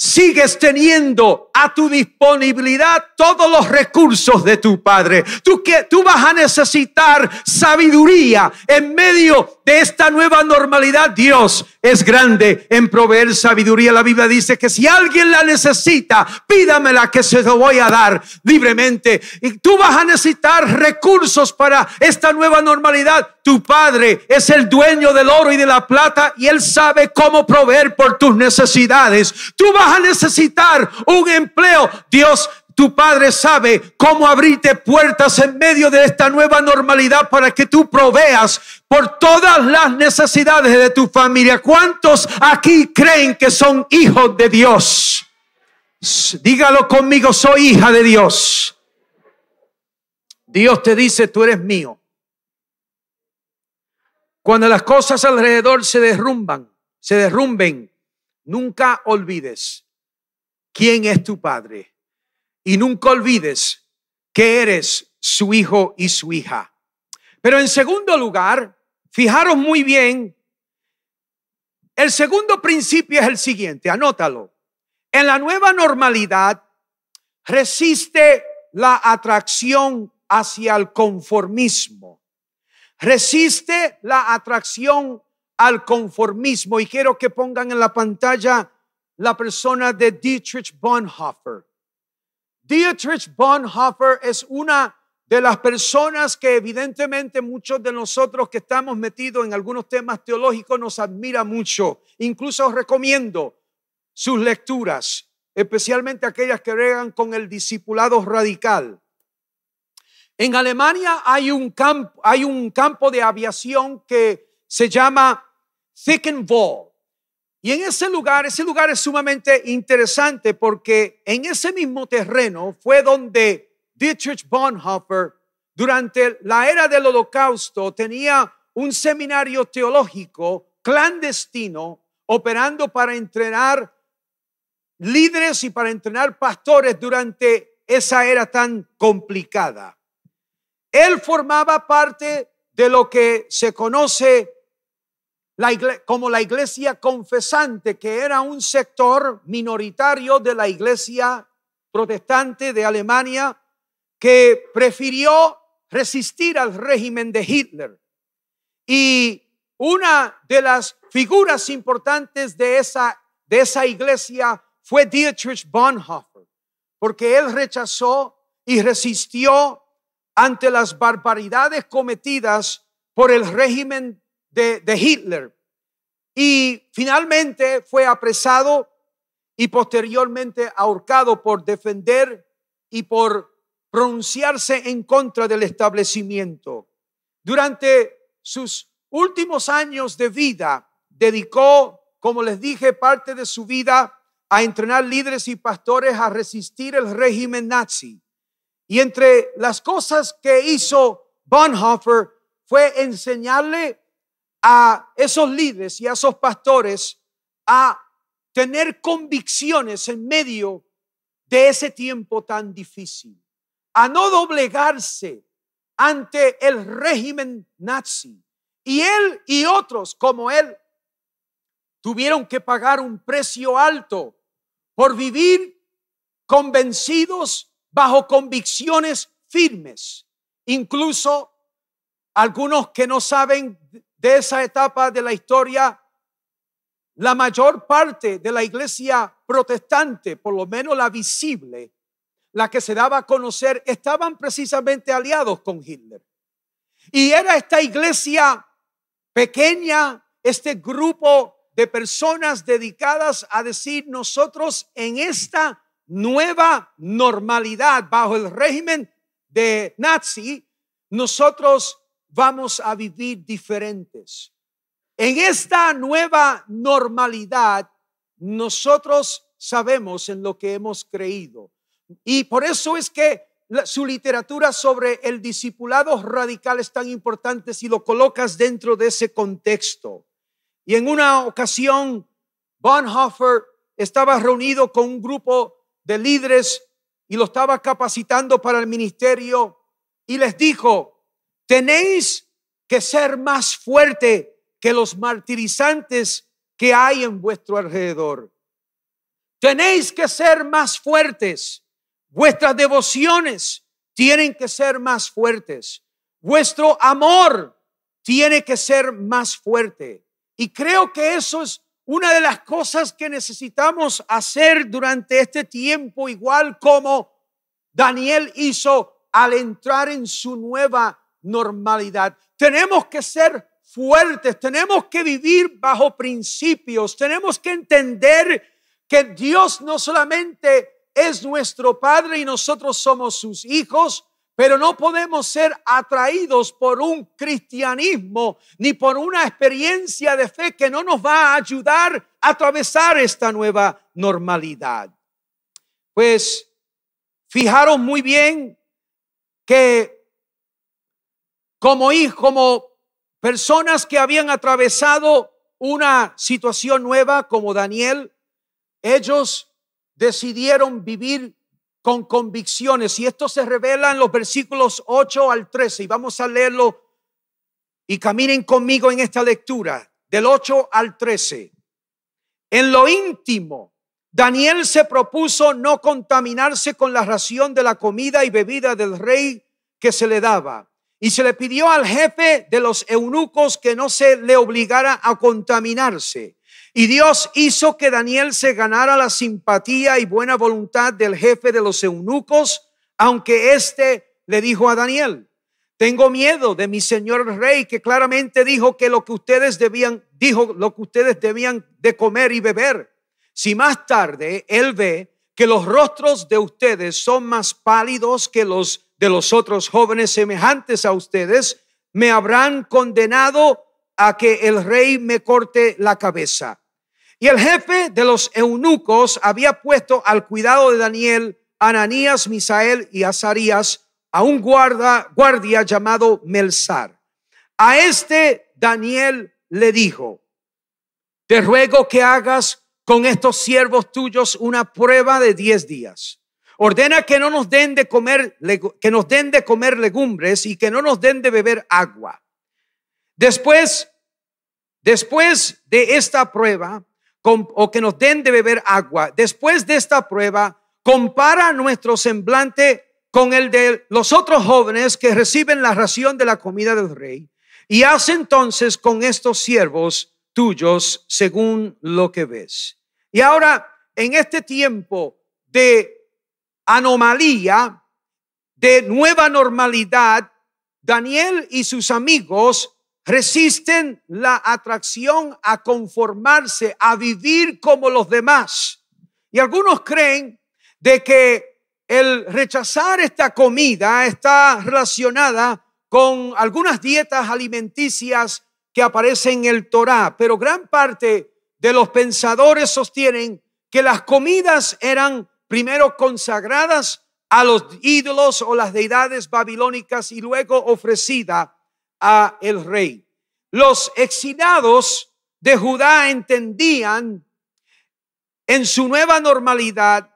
sigues teniendo a tu disponibilidad todos los recursos de tu Padre. Tú, que, tú vas a necesitar sabiduría en medio de esta nueva normalidad. Dios es grande en proveer sabiduría. La Biblia dice que si alguien la necesita, pídamela que se lo voy a dar libremente. Y tú vas a necesitar recursos para esta nueva normalidad. Tu Padre es el dueño del oro y de la plata y Él sabe cómo proveer por tus necesidades. Tú vas a necesitar un empleo. Dios tu padre sabe cómo abrirte puertas en medio de esta nueva normalidad para que tú proveas por todas las necesidades de tu familia. ¿Cuántos aquí creen que son hijos de Dios? Dígalo conmigo, soy hija de Dios. Dios te dice, tú eres mío. Cuando las cosas alrededor se derrumban, se derrumben, nunca olvides quién es tu padre y nunca olvides que eres su hijo y su hija. Pero en segundo lugar, fijaros muy bien, el segundo principio es el siguiente, anótalo. En la nueva normalidad resiste la atracción hacia el conformismo. Resiste la atracción al conformismo. Y quiero que pongan en la pantalla la persona de Dietrich Bonhoeffer. Dietrich Bonhoeffer es una de las personas que evidentemente muchos de nosotros que estamos metidos en algunos temas teológicos nos admira mucho. Incluso os recomiendo sus lecturas, especialmente aquellas que regan con el discipulado radical. En Alemania hay un campo, hay un campo de aviación que se llama Thickenwald. Y en ese lugar, ese lugar es sumamente interesante porque en ese mismo terreno fue donde Dietrich Bonhoeffer, durante la era del holocausto, tenía un seminario teológico clandestino operando para entrenar líderes y para entrenar pastores durante esa era tan complicada. Él formaba parte de lo que se conoce como la iglesia confesante, que era un sector minoritario de la iglesia protestante de Alemania, que prefirió resistir al régimen de Hitler. Y una de las figuras importantes de esa, de esa iglesia fue Dietrich Bonhoeffer, porque él rechazó y resistió ante las barbaridades cometidas por el régimen de, Hitler. Y finalmente fue apresado y posteriormente ahorcado por defender y por pronunciarse en contra del establecimiento. Durante sus últimos años de vida, dedicó, como les dije, parte de su vida a entrenar líderes y pastores a resistir el régimen nazi. Y entre las cosas que hizo Bonhoeffer fue enseñarle a esos líderes y a esos pastores a tener convicciones en medio de ese tiempo tan difícil, a no doblegarse ante el régimen nazi. Y él y otros como él tuvieron que pagar un precio alto por vivir convencidos bajo convicciones firmes. Incluso algunos que no saben de esa etapa de la historia, la mayor parte de la iglesia protestante, por lo menos la visible, la que se daba a conocer, estaban precisamente aliados con Hitler. Y era esta iglesia pequeña, este grupo de personas dedicadas a decir nosotros en esta nueva normalidad bajo el régimen de Nazi, nosotros vamos a vivir diferentes. En esta nueva normalidad, nosotros sabemos en lo que hemos creído. Y por eso es que su literatura sobre el discipulado radical es tan importante si lo colocas dentro de ese contexto. Y en una ocasión, Bonhoeffer estaba reunido con un grupo de líderes y lo estaba capacitando para el ministerio y les dijo, Tenéis que ser más fuerte que los martirizantes que hay en vuestro alrededor. Tenéis que ser más fuertes. Vuestras devociones tienen que ser más fuertes. Vuestro amor tiene que ser más fuerte. Y creo que eso es una de las cosas que necesitamos hacer durante este tiempo, igual como Daniel hizo al entrar en su nueva normalidad. Tenemos que ser fuertes, tenemos que vivir bajo principios, tenemos que entender que Dios no solamente es nuestro Padre y nosotros somos sus hijos, pero no podemos ser atraídos por un cristianismo ni por una experiencia de fe que no nos va a ayudar a atravesar esta nueva normalidad. Pues fijaron muy bien que como hijos, como personas que habían atravesado una situación nueva como Daniel, ellos decidieron vivir con convicciones. Y esto se revela en los versículos 8 al 13. Y vamos a leerlo y caminen conmigo en esta lectura, del 8 al 13. En lo íntimo, Daniel se propuso no contaminarse con la ración de la comida y bebida del rey que se le daba. Y se le pidió al jefe de los eunucos que no se le obligara a contaminarse. Y Dios hizo que Daniel se ganara la simpatía y buena voluntad del jefe de los eunucos, aunque éste le dijo a Daniel, tengo miedo de mi señor rey, que claramente dijo que lo que ustedes debían, dijo lo que ustedes debían de comer y beber. Si más tarde él ve que los rostros de ustedes son más pálidos que los de los otros jóvenes semejantes a ustedes, me habrán condenado a que el rey me corte la cabeza. Y el jefe de los eunucos había puesto al cuidado de Daniel, Ananías, Misael y Azarías a un guarda, guardia llamado Melzar. A este Daniel le dijo, te ruego que hagas con estos siervos tuyos una prueba de diez días. Ordena que no nos den de comer, que nos den de comer legumbres y que no nos den de beber agua. Después, después de esta prueba, o que nos den de beber agua. Después de esta prueba, compara nuestro semblante con el de los otros jóvenes que reciben la ración de la comida del rey y haz entonces con estos siervos tuyos según lo que ves. Y ahora, en este tiempo de anomalía, de nueva normalidad, Daniel y sus amigos resisten la atracción a conformarse, a vivir como los demás. Y algunos creen de que el rechazar esta comida está relacionada con algunas dietas alimenticias que aparecen en el Torá, pero gran parte de los pensadores sostienen que las comidas eran primero consagradas a los ídolos o las deidades babilónicas y luego ofrecidas a el rey. Los exiliados de Judá entendían en su nueva normalidad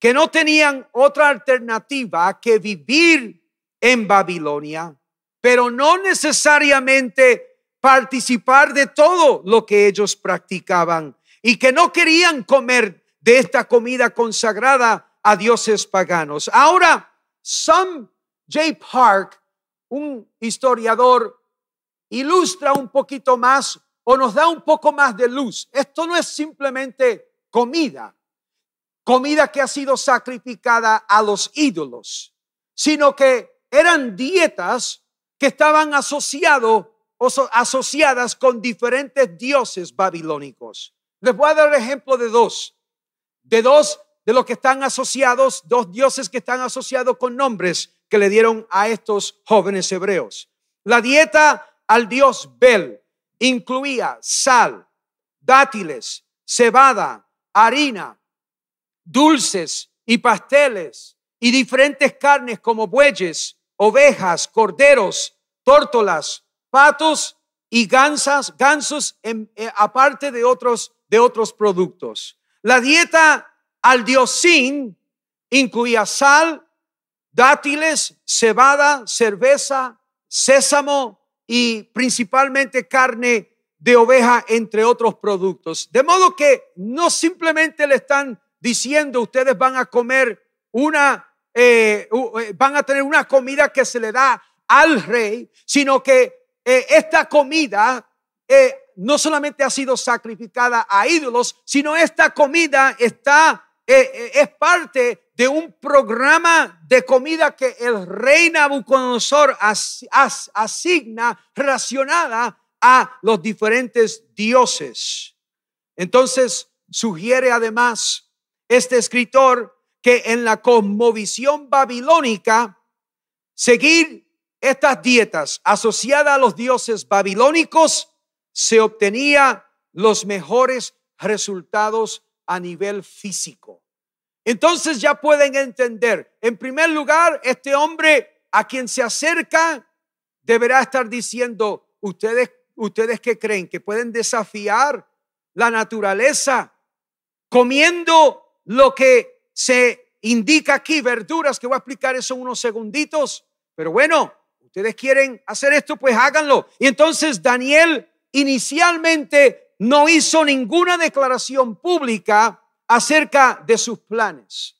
que no tenían otra alternativa que vivir en Babilonia, pero no necesariamente participar de todo lo que ellos practicaban y que no querían comer de esta comida consagrada a dioses paganos. Ahora, Sam J. Park un historiador ilustra un poquito más o nos da un poco más de luz. Esto no es simplemente comida, comida que ha sido sacrificada a los ídolos, sino que eran dietas que estaban asociados o asociadas con diferentes dioses babilónicos. Les voy a dar el ejemplo de dos, de dos de los que están asociados, dos dioses que están asociados con nombres que le dieron a estos jóvenes hebreos. La dieta al dios Bel incluía sal, dátiles, cebada, harina, dulces y pasteles y diferentes carnes como bueyes, ovejas, corderos, tórtolas, patos y gansas, gansos eh, aparte de otros, de otros productos. La dieta al dios Sin incluía sal, dátiles, cebada, cerveza, sésamo y principalmente carne de oveja, entre otros productos. De modo que no simplemente le están diciendo ustedes van a comer una, eh, eh, van a tener una comida que se le da al rey, sino que eh, esta comida no solamente ha sido sacrificada a ídolos, sino esta comida está, es parte de un programa de comida que el rey Nabucodonosor asigna relacionada a los diferentes dioses. Entonces, sugiere además este escritor que en la cosmovisión babilónica, seguir estas dietas asociadas a los dioses babilónicos se obtenía los mejores resultados a nivel físico. Entonces ya pueden entender, en primer lugar, este hombre a quien se acerca deberá estar diciendo, ustedes, ustedes que creen que pueden desafiar la naturaleza comiendo lo que se indica aquí, verduras, que voy a explicar eso en unos segunditos, pero bueno, ustedes quieren hacer esto, pues háganlo. Y entonces Daniel inicialmente no hizo ninguna declaración pública acerca de sus planes.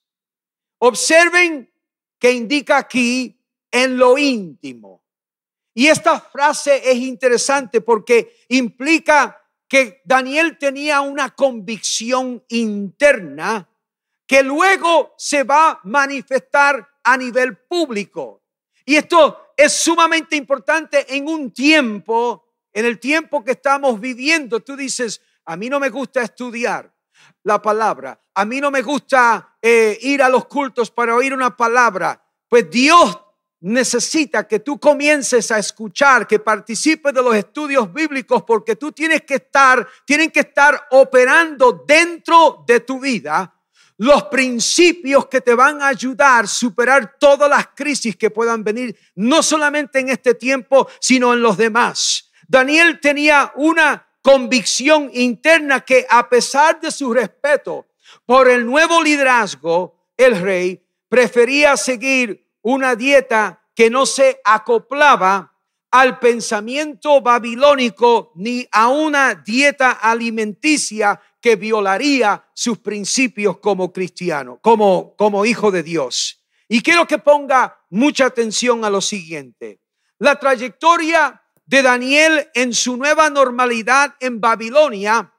Observen que indica aquí en lo íntimo. Y esta frase es interesante porque implica que Daniel tenía una convicción interna que luego se va a manifestar a nivel público. Y esto es sumamente importante en un tiempo, en el tiempo que estamos viviendo. Tú dices, a mí no me gusta estudiar, la palabra. A mí no me gusta eh, ir a los cultos para oír una palabra. Pues Dios necesita que tú comiences a escuchar, que participes de los estudios bíblicos, porque tú tienes que estar, tienen que estar operando dentro de tu vida los principios que te van a ayudar a superar todas las crisis que puedan venir, no solamente en este tiempo, sino en los demás. Daniel tenía una convicción interna que a pesar de su respeto por el nuevo liderazgo, el rey prefería seguir una dieta que no se acoplaba al pensamiento babilónico ni a una dieta alimenticia que violaría sus principios como cristiano, como, como hijo de Dios. Y quiero que ponga mucha atención a lo siguiente. La trayectoria de Daniel en su nueva normalidad en Babilonia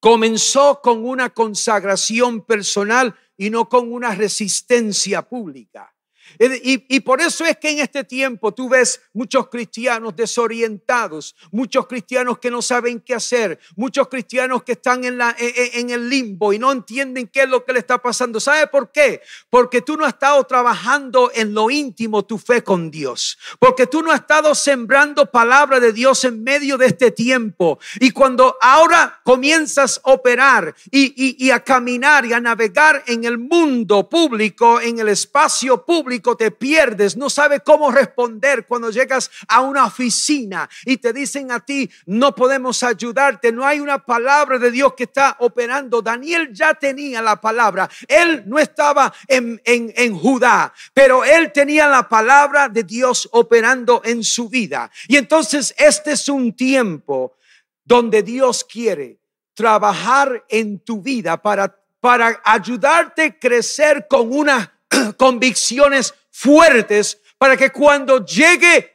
comenzó con una consagración personal y no con una resistencia pública. Y, por eso es que en este tiempo tú ves muchos cristianos desorientados, muchos cristianos que no saben qué hacer, muchos cristianos que están en, la, en, el limbo y no entienden qué es lo que le está pasando. ¿Sabe por qué? Porque tú no has estado trabajando en lo íntimo tu fe con Dios, porque tú no has estado sembrando palabra de Dios en medio de este tiempo. Y cuando ahora comienzas a operar y, y a caminar y a navegar en el mundo público, en el espacio público, te pierdes, no sabes cómo responder cuando llegas a una oficina y te dicen a ti, no podemos ayudarte, no hay una palabra de Dios que está operando. Daniel ya tenía la palabra, él no estaba en, en, en Judá, pero él tenía la palabra de Dios operando en su vida. Y entonces este es un tiempo donde Dios quiere trabajar en tu vida para, para ayudarte a crecer con una convicciones fuertes para que cuando llegue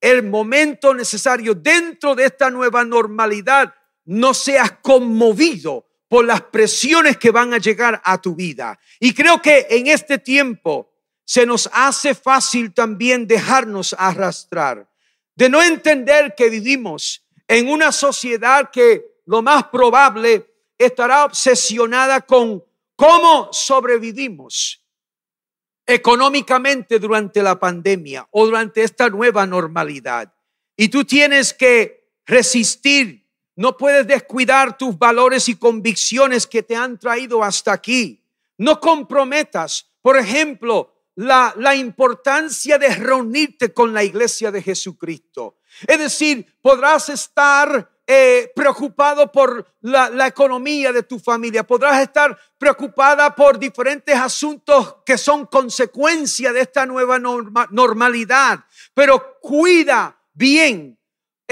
el momento necesario dentro de esta nueva normalidad, no seas conmovido por las presiones que van a llegar a tu vida. Y creo que en este tiempo se nos hace fácil también dejarnos arrastrar, de no entender que vivimos en una sociedad que lo más probable estará obsesionada con cómo sobrevivimos económicamente durante la pandemia o durante esta nueva normalidad. Y tú tienes que resistir, no puedes descuidar tus valores y convicciones que te han traído hasta aquí. No comprometas, por ejemplo, la, la importancia de reunirte con la iglesia de Jesucristo. Es decir, podrás estar eh, preocupado por la, economía de tu familia, podrás estar preocupada por diferentes asuntos que son consecuencia de esta nueva normalidad, pero cuida bien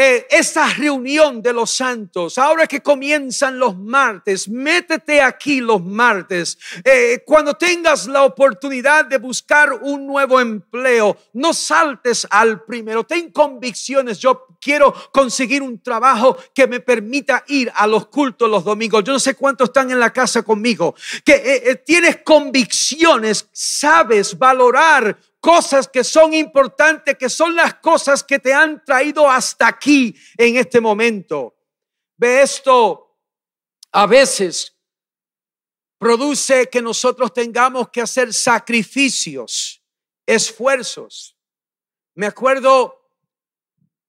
eh, esta reunión de los santos, ahora que comienzan los martes, métete aquí los martes. Eh, cuando tengas la oportunidad de buscar un nuevo empleo, no saltes al primero, ten convicciones. Yo quiero conseguir un trabajo que me permita ir a los cultos los domingos. Yo no sé cuántos están en la casa conmigo, que eh, tienes convicciones, sabes valorar cosas que son importantes, que son las cosas que te han traído hasta aquí en este momento. Ve esto, a veces produce que nosotros tengamos que hacer sacrificios, esfuerzos. Me acuerdo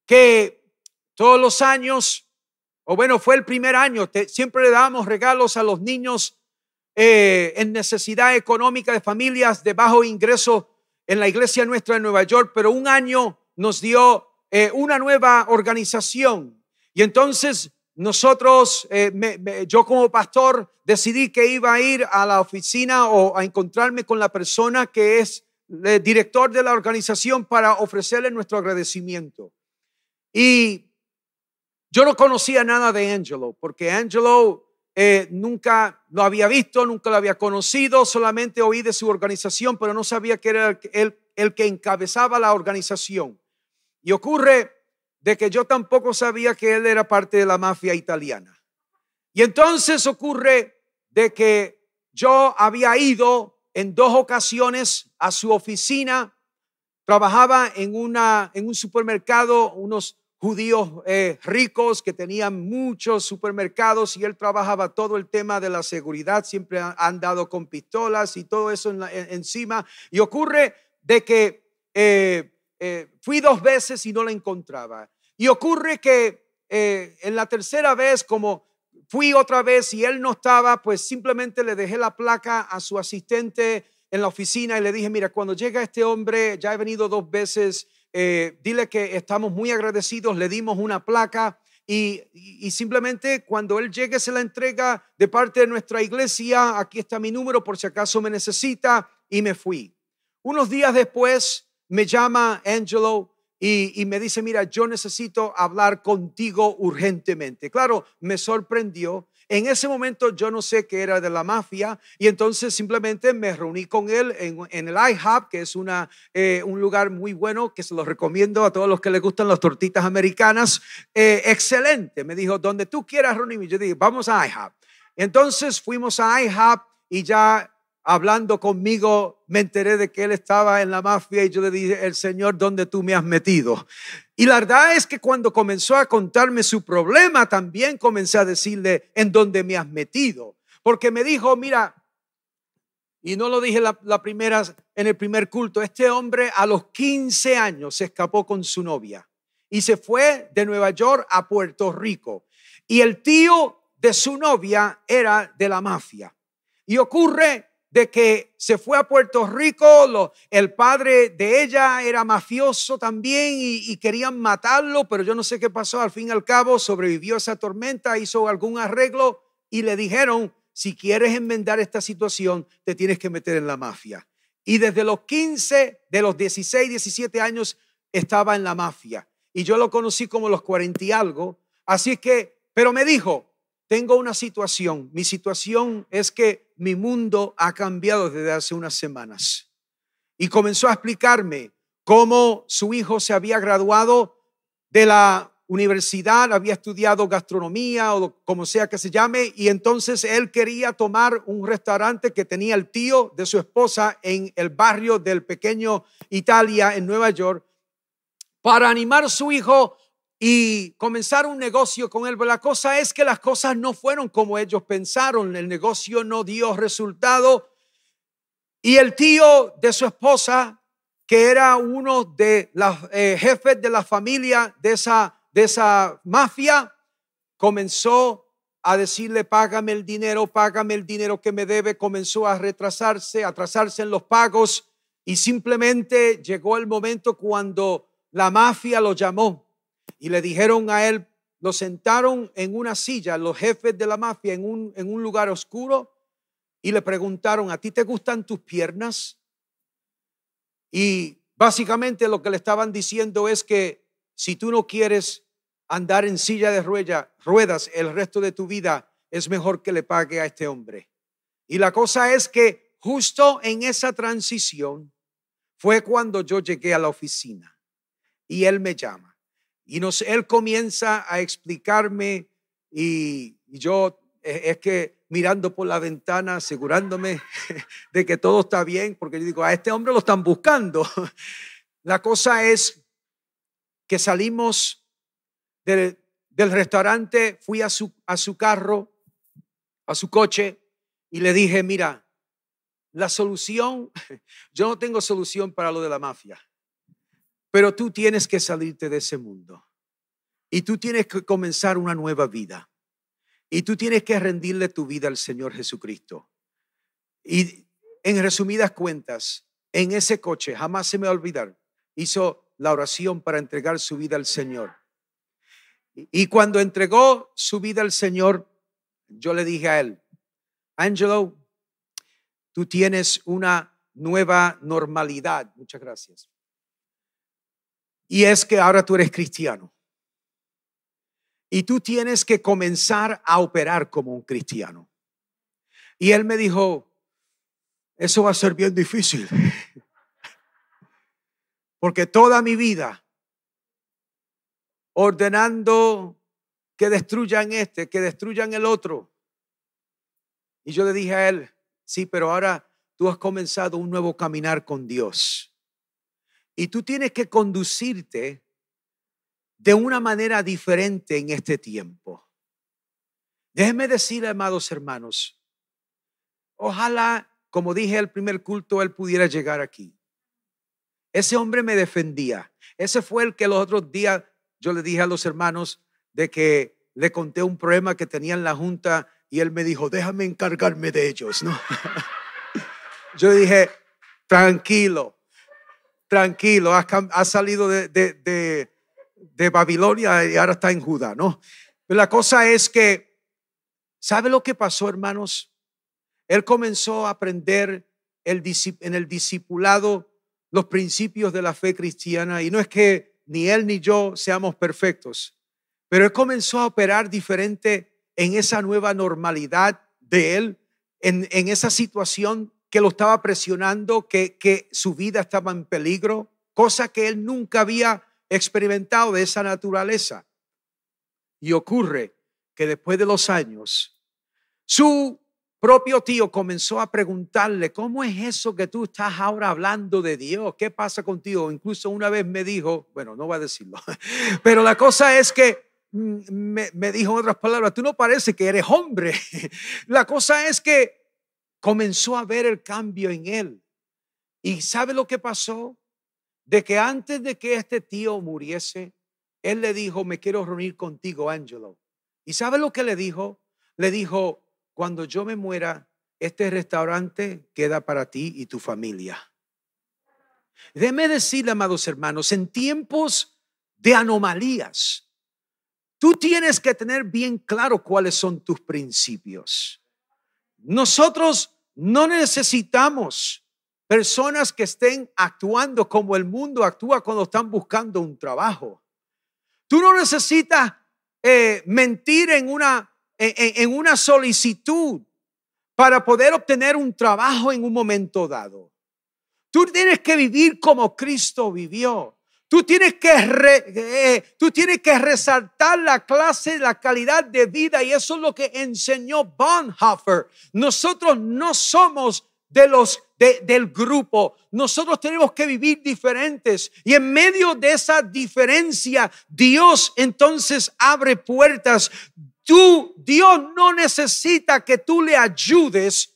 que todos los años, o bueno, fue el primer año, siempre le dábamos regalos a los niños eh, en necesidad económica de familias de bajo ingreso en la iglesia nuestra en Nueva York, pero un año nos dio eh, una nueva organización. Y entonces nosotros, eh, yo como pastor, decidí que iba a ir a la oficina o a encontrarme con la persona que es el director de la organización para ofrecerle nuestro agradecimiento. Y yo no conocía nada de Angelo, porque Angelo eh, nunca lo había visto, nunca lo había conocido, solamente oí de su organización, pero no sabía que era el, el que encabezaba la organización. Y ocurre de que yo tampoco sabía que él era parte de la mafia italiana. Y entonces ocurre de que yo había ido en dos ocasiones a su oficina, trabajaba en, una, en un supermercado, unos judíos eh, ricos que tenían muchos supermercados y él trabajaba todo el tema de la seguridad, siempre han dado con pistolas y todo eso encima. Y ocurre de que eh, eh, fui dos veces y no la encontraba. Y ocurre que en la tercera vez, como fui otra vez y él no estaba, pues simplemente le dejé la placa a su asistente en la oficina y le dije, mira, cuando llega este hombre, ya he venido dos veces eh, dile que estamos muy agradecidos, le dimos una placa y, simplemente cuando él llegue se la entrega de parte de nuestra iglesia, aquí está mi número por si acaso me necesita y me fui. Unos días después me llama Angelo y, y, me dice, mira, yo necesito hablar contigo urgentemente. Claro, me sorprendió en ese momento yo no sé que era de la mafia y entonces simplemente me reuní con él en, el IHOP, que es una, eh, un lugar muy bueno que se lo recomiendo a todos los que les gustan las tortitas americanas. Eh, excelente, me dijo, donde tú quieras reunirme. Yo dije, vamos a IHOP. Entonces fuimos a IHOP y ya hablando conmigo, me enteré de que él estaba en la mafia y yo le dije, el Señor, ¿dónde tú me has metido? Y la verdad es que cuando comenzó a contarme su problema, también comencé a decirle, ¿en dónde me has metido? Porque me dijo, mira, y no lo dije la, primera, en el primer culto, este hombre a los 15 años se escapó con su novia y se fue de Nueva York a Puerto Rico. Y el tío de su novia era de la mafia. Y ocurre de que se fue a Puerto Rico, el padre de ella era mafioso también y, querían matarlo, pero yo no sé qué pasó, al fin y al cabo sobrevivió esa tormenta, hizo algún arreglo y le dijeron, si quieres enmendar esta situación, te tienes que meter en la mafia. Y desde los 15, de los 16, 17 años, estaba en la mafia. Y yo lo conocí como los 40 y algo. Así que, pero me dijo, tengo una situación. Mi situación es que mi mundo ha cambiado desde hace unas semanas. Y comenzó a explicarme cómo su hijo se había graduado de la universidad, había estudiado gastronomía o como sea que se llame, y entonces él quería tomar un restaurante que tenía el tío de su esposa en el barrio del pequeño Italia en Nueva York para animar a su hijo y comenzar un negocio con él. Pero la cosa es que las cosas no fueron como ellos pensaron. El negocio no dio resultado. Y el tío de su esposa, que era uno de los eh, jefes de la familia de esa, de esa mafia, comenzó a decirle, págame el dinero, págame el dinero que me debe. Comenzó a retrasarse, a atrasarse en los pagos. Y simplemente llegó el momento cuando la mafia lo llamó y le dijeron a él, lo sentaron en una silla, los jefes de la mafia, en un, en un lugar oscuro, y le preguntaron, ¿a ti te gustan tus piernas? Y básicamente lo que le estaban diciendo es que si tú no quieres andar en silla de ruedas el resto de tu vida, es mejor que le pague a este hombre. Y la cosa es que justo en esa transición fue cuando yo llegué a la oficina y él me llama. Y nos, él comienza a explicarme y, yo eh, es que mirando por la ventana, asegurándome de que todo está bien, porque yo digo, a este hombre lo están buscando. La cosa es que salimos del, del restaurante, fui a su, a su carro, a su coche, y le dije, mira, la solución, yo no tengo solución para lo de la mafia, pero tú tienes que salirte de ese mundo y tú tienes que comenzar una nueva vida y tú tienes que rendirle tu vida al Señor Jesucristo. Y en resumidas cuentas, en ese coche, jamás se me va olvidar, hizo la oración para entregar su vida al Señor. Y cuando entregó su vida al Señor, yo le dije a él, Angelo, tú tienes una nueva normalidad. Muchas gracias. Y es que ahora tú eres cristiano. Y tú tienes que comenzar a operar como un cristiano. Y él me dijo, eso va a ser bien difícil. Porque toda mi vida ordenando que destruyan este, que destruyan el otro. Y yo le dije a él, sí, pero ahora tú has comenzado un nuevo caminar con Dios. Y tú tienes que conducirte de una manera diferente en este tiempo. Déjeme decir, amados hermanos, ojalá, como dije al primer culto, él pudiera llegar aquí. Ese hombre me defendía. Ese fue el que los otros días yo le dije a los hermanos de que le conté un problema que tenía en la junta y él me dijo, déjame encargarme de ellos, ¿no? Yo dije, tranquilo, tranquilo, ha salido de, Babilonia y ahora está en Judá, ¿no? Pero la cosa es que, ¿sabe lo que pasó, hermanos? Él comenzó a aprender en el discipulado los principios de la fe cristiana y no es que ni él ni yo seamos perfectos, pero él comenzó a operar diferente en esa nueva normalidad de él, en, en esa situación que lo estaba presionando, que, que su vida estaba en peligro, cosa que él nunca había experimentado de esa naturaleza. Y ocurre que después de los años, su propio tío comenzó a preguntarle, ¿cómo es eso que tú estás ahora hablando de Dios? ¿Qué pasa contigo? Incluso una vez me dijo, bueno, no voy a decirlo, pero la cosa es que me, me dijo en otras palabras, tú no parece que eres hombre. La cosa es que comenzó a ver el cambio en él. ¿Y sabe lo que pasó? De que antes de que este tío muriese, él le dijo, me quiero reunir contigo, Angelo. ¿Y sabe lo que le dijo? Le dijo, cuando yo me muera, este restaurante queda para ti y tu familia. Déjeme decirle, amados hermanos, en tiempos de anomalías, Tú tienes que tener bien claro cuáles son tus principios. Nosotros no necesitamos personas que estén actuando como el mundo actúa cuando están buscando un trabajo. Tú no necesitas eh, mentir en una, en una solicitud para poder obtener un trabajo en un momento dado. Tú tienes que vivir como Cristo vivió. Tú tienes que, eh, tú tienes que resaltar la clase, la calidad de vida y eso es lo que enseñó Bonhoeffer. Nosotros no somos de los del grupo. Nosotros tenemos que vivir diferentes y en medio de esa diferencia Dios entonces abre puertas. Tú Dios no necesita que tú le ayudes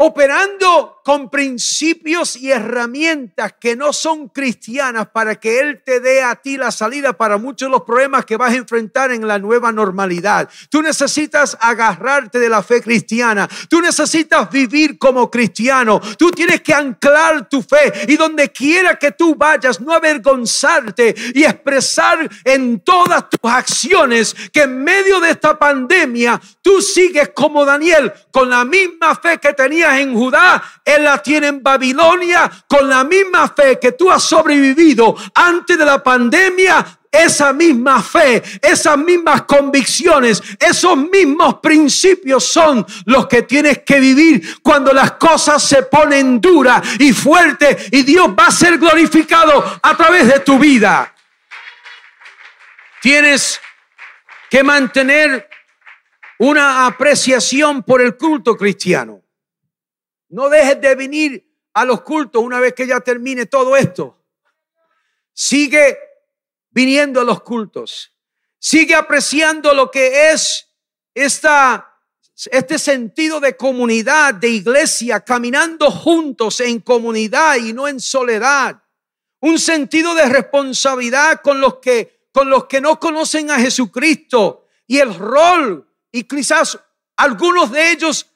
operando con principios y herramientas que no son cristianas para que Él te dé a ti la salida para muchos de los problemas que vas a enfrentar en la nueva normalidad. Tú necesitas agarrarte de la fe cristiana. Tú necesitas vivir como cristiano. Tú tienes que anclar tu fe y donde quiera que tú vayas, no avergonzarte y expresar en todas tus acciones que en medio de esta pandemia tú sigues como Daniel con la misma fe que en Judá, Él la tiene en Babilonia con la misma fe que tú has sobrevivido antes de la pandemia. esa misma fe, esas mismas convicciones, esos mismos principios son los que tienes que vivir cuando las cosas se ponen duras y fuertes y Dios va a ser glorificado a través de tu vida. Tienes que mantener una apreciación por el culto cristiano. No dejes de venir a los cultos una vez que ya termine todo esto. Sigue viniendo a los cultos. Sigue apreciando lo que es esta, este sentido de comunidad, de iglesia, caminando juntos en comunidad y no en soledad. Un sentido de responsabilidad con los que, con los que no conocen a Jesucristo y el rol y quizás algunos de ellos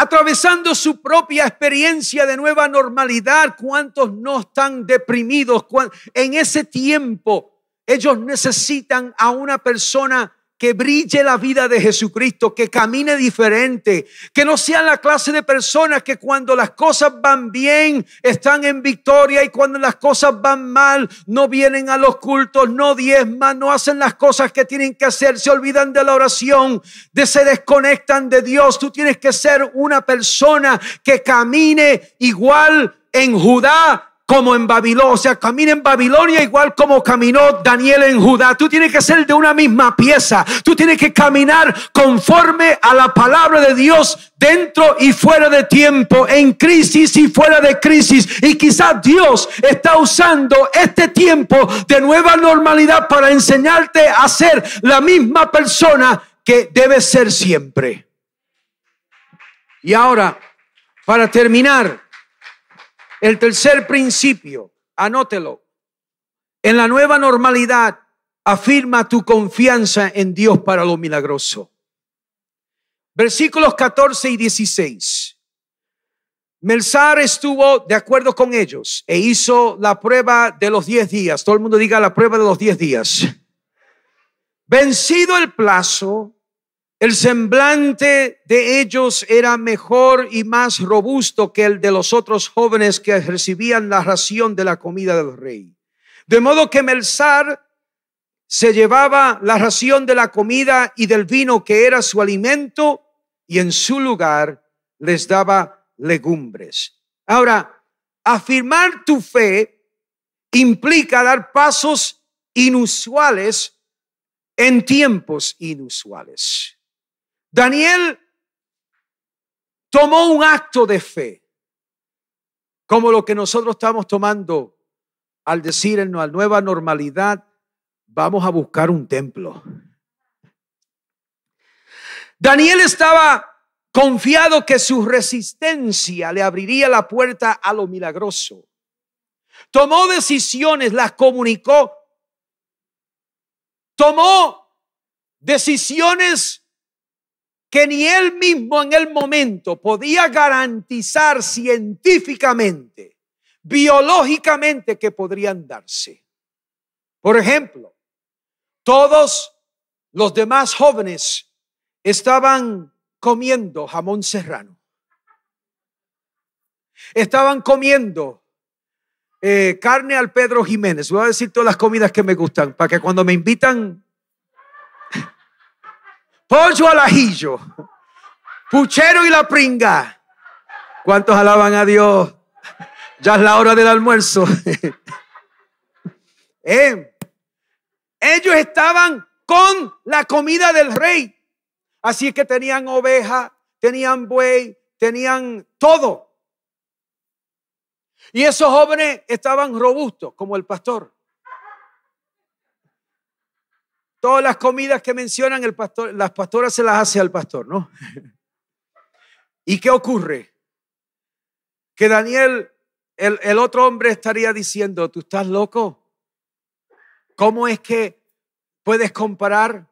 atravesando su propia experiencia de nueva normalidad. ¿Cuántos no están deprimidos? En ese tiempo ellos necesitan a una persona que brille la vida de Jesucristo, que camine diferente, que no sea la clase de personas que cuando las cosas van bien están en victoria y cuando las cosas van mal no vienen a los cultos, no diezman, no hacen las cosas que tienen que hacer, se olvidan de la oración, de se desconectan de Dios. Tú tienes que ser una persona que camine igual en Judá como en Babilonia, o sea, camina en Babilonia igual como caminó Daniel en Judá. Tú tienes que ser de una misma pieza. Tú tienes que caminar conforme a la palabra de Dios dentro y fuera de tiempo, en crisis y fuera de crisis. Y quizás Dios está usando este tiempo de nueva normalidad para enseñarte a ser la misma persona que debe ser siempre. Y ahora, para terminar, el tercer principio, anótelo. En la nueva normalidad, afirma tu confianza en Dios para lo milagroso. Versículos 14 y 16. Melzar estuvo de acuerdo con ellos e hizo la prueba de los 10 días. Todo el mundo diga la prueba de los 10 días. Vencido el plazo, el semblante de ellos era mejor y más robusto que el de los otros jóvenes que recibían la ración de la comida del rey. De modo que Melzar se llevaba la ración de la comida y del vino que era su alimento y en su lugar les daba legumbres. Ahora, afirmar tu fe implica dar pasos inusuales en tiempos inusuales. Daniel tomó un acto de fe, como lo que nosotros estamos tomando al decir en la nueva normalidad, vamos a buscar un templo. Daniel estaba confiado que su resistencia le abriría la puerta a lo milagroso. Tomó decisiones, las comunicó. Tomó decisiones que ni él mismo en el momento podía garantizar científicamente, biológicamente que podrían darse. Por ejemplo, todos los demás jóvenes estaban comiendo jamón serrano. Estaban comiendo eh, carne al Pedro Jiménez. Voy a decir todas las comidas que me gustan para que cuando me invitan pollo al ajillo, puchero y la pringa. ¿Cuántos alaban a Dios? Ya es la hora del almuerzo. Eh, ellos estaban con la comida del rey. Así que tenían oveja, tenían buey, tenían todo. Y esos jóvenes estaban robustos, como el pastor. Todas las comidas que mencionan el pastor, las pastoras se las hace al pastor, ¿no? ¿Y qué ocurre? Que Daniel, el, el otro hombre estaría diciendo, ¿tú estás loco? ¿Cómo es que puedes comparar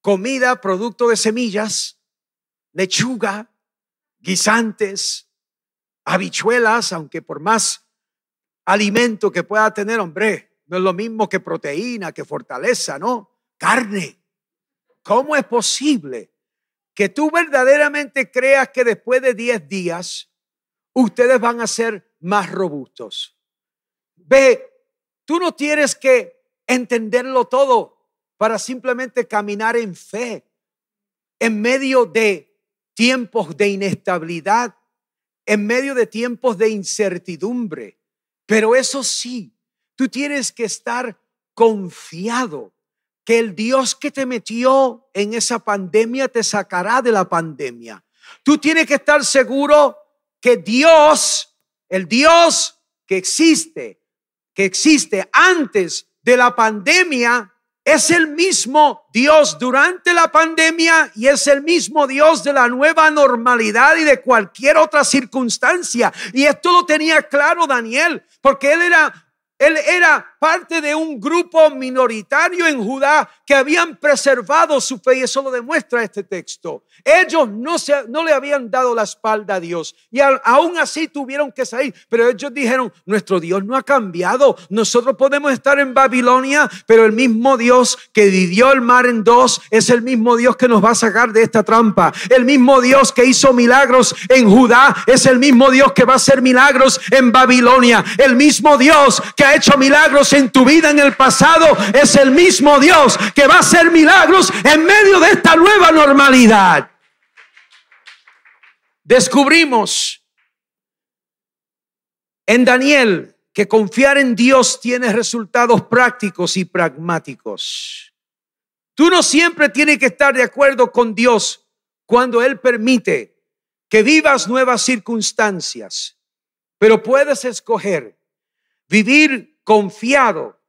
comida, producto de semillas, lechuga, guisantes, habichuelas, aunque por más alimento que pueda tener, hombre, no es lo mismo que proteína, que fortaleza, ¿no? Carne. ¿Cómo es posible que tú verdaderamente creas que después de 10 días ustedes van a ser más robustos? Ve, tú no tienes que entenderlo todo para simplemente caminar en fe en medio de tiempos de inestabilidad, en medio de tiempos de incertidumbre. Pero eso sí, tú tienes que estar confiado que el Dios que te metió en esa pandemia te sacará de la pandemia. Tú tienes que estar seguro que Dios, el Dios que existe, que existe antes de la pandemia, es el mismo Dios durante la pandemia y es el mismo Dios de la nueva normalidad y de cualquier otra circunstancia. Y esto lo tenía claro Daniel, porque él era él era parte de un grupo minoritario en Judá que habían preservado su fe y eso lo demuestra este texto. Ellos no, se, no le habían dado la espalda a Dios y aún así tuvieron que salir, pero ellos dijeron, nuestro Dios no ha cambiado. Nosotros podemos estar en Babilonia, pero el mismo Dios que dividió el mar en dos es el mismo Dios que nos va a sacar de esta trampa. El mismo Dios que hizo milagros en Judá es el mismo Dios que va a hacer milagros en Babilonia. El mismo Dios que ha hecho milagros en tu vida en el pasado es el mismo Dios que va a hacer milagros en medio de esta nueva normalidad. Descubrimos en Daniel que confiar en Dios tiene resultados prácticos y pragmáticos. Tú no siempre tienes que estar de acuerdo con Dios cuando Él permite que vivas nuevas circunstancias, pero puedes escoger vivir confiado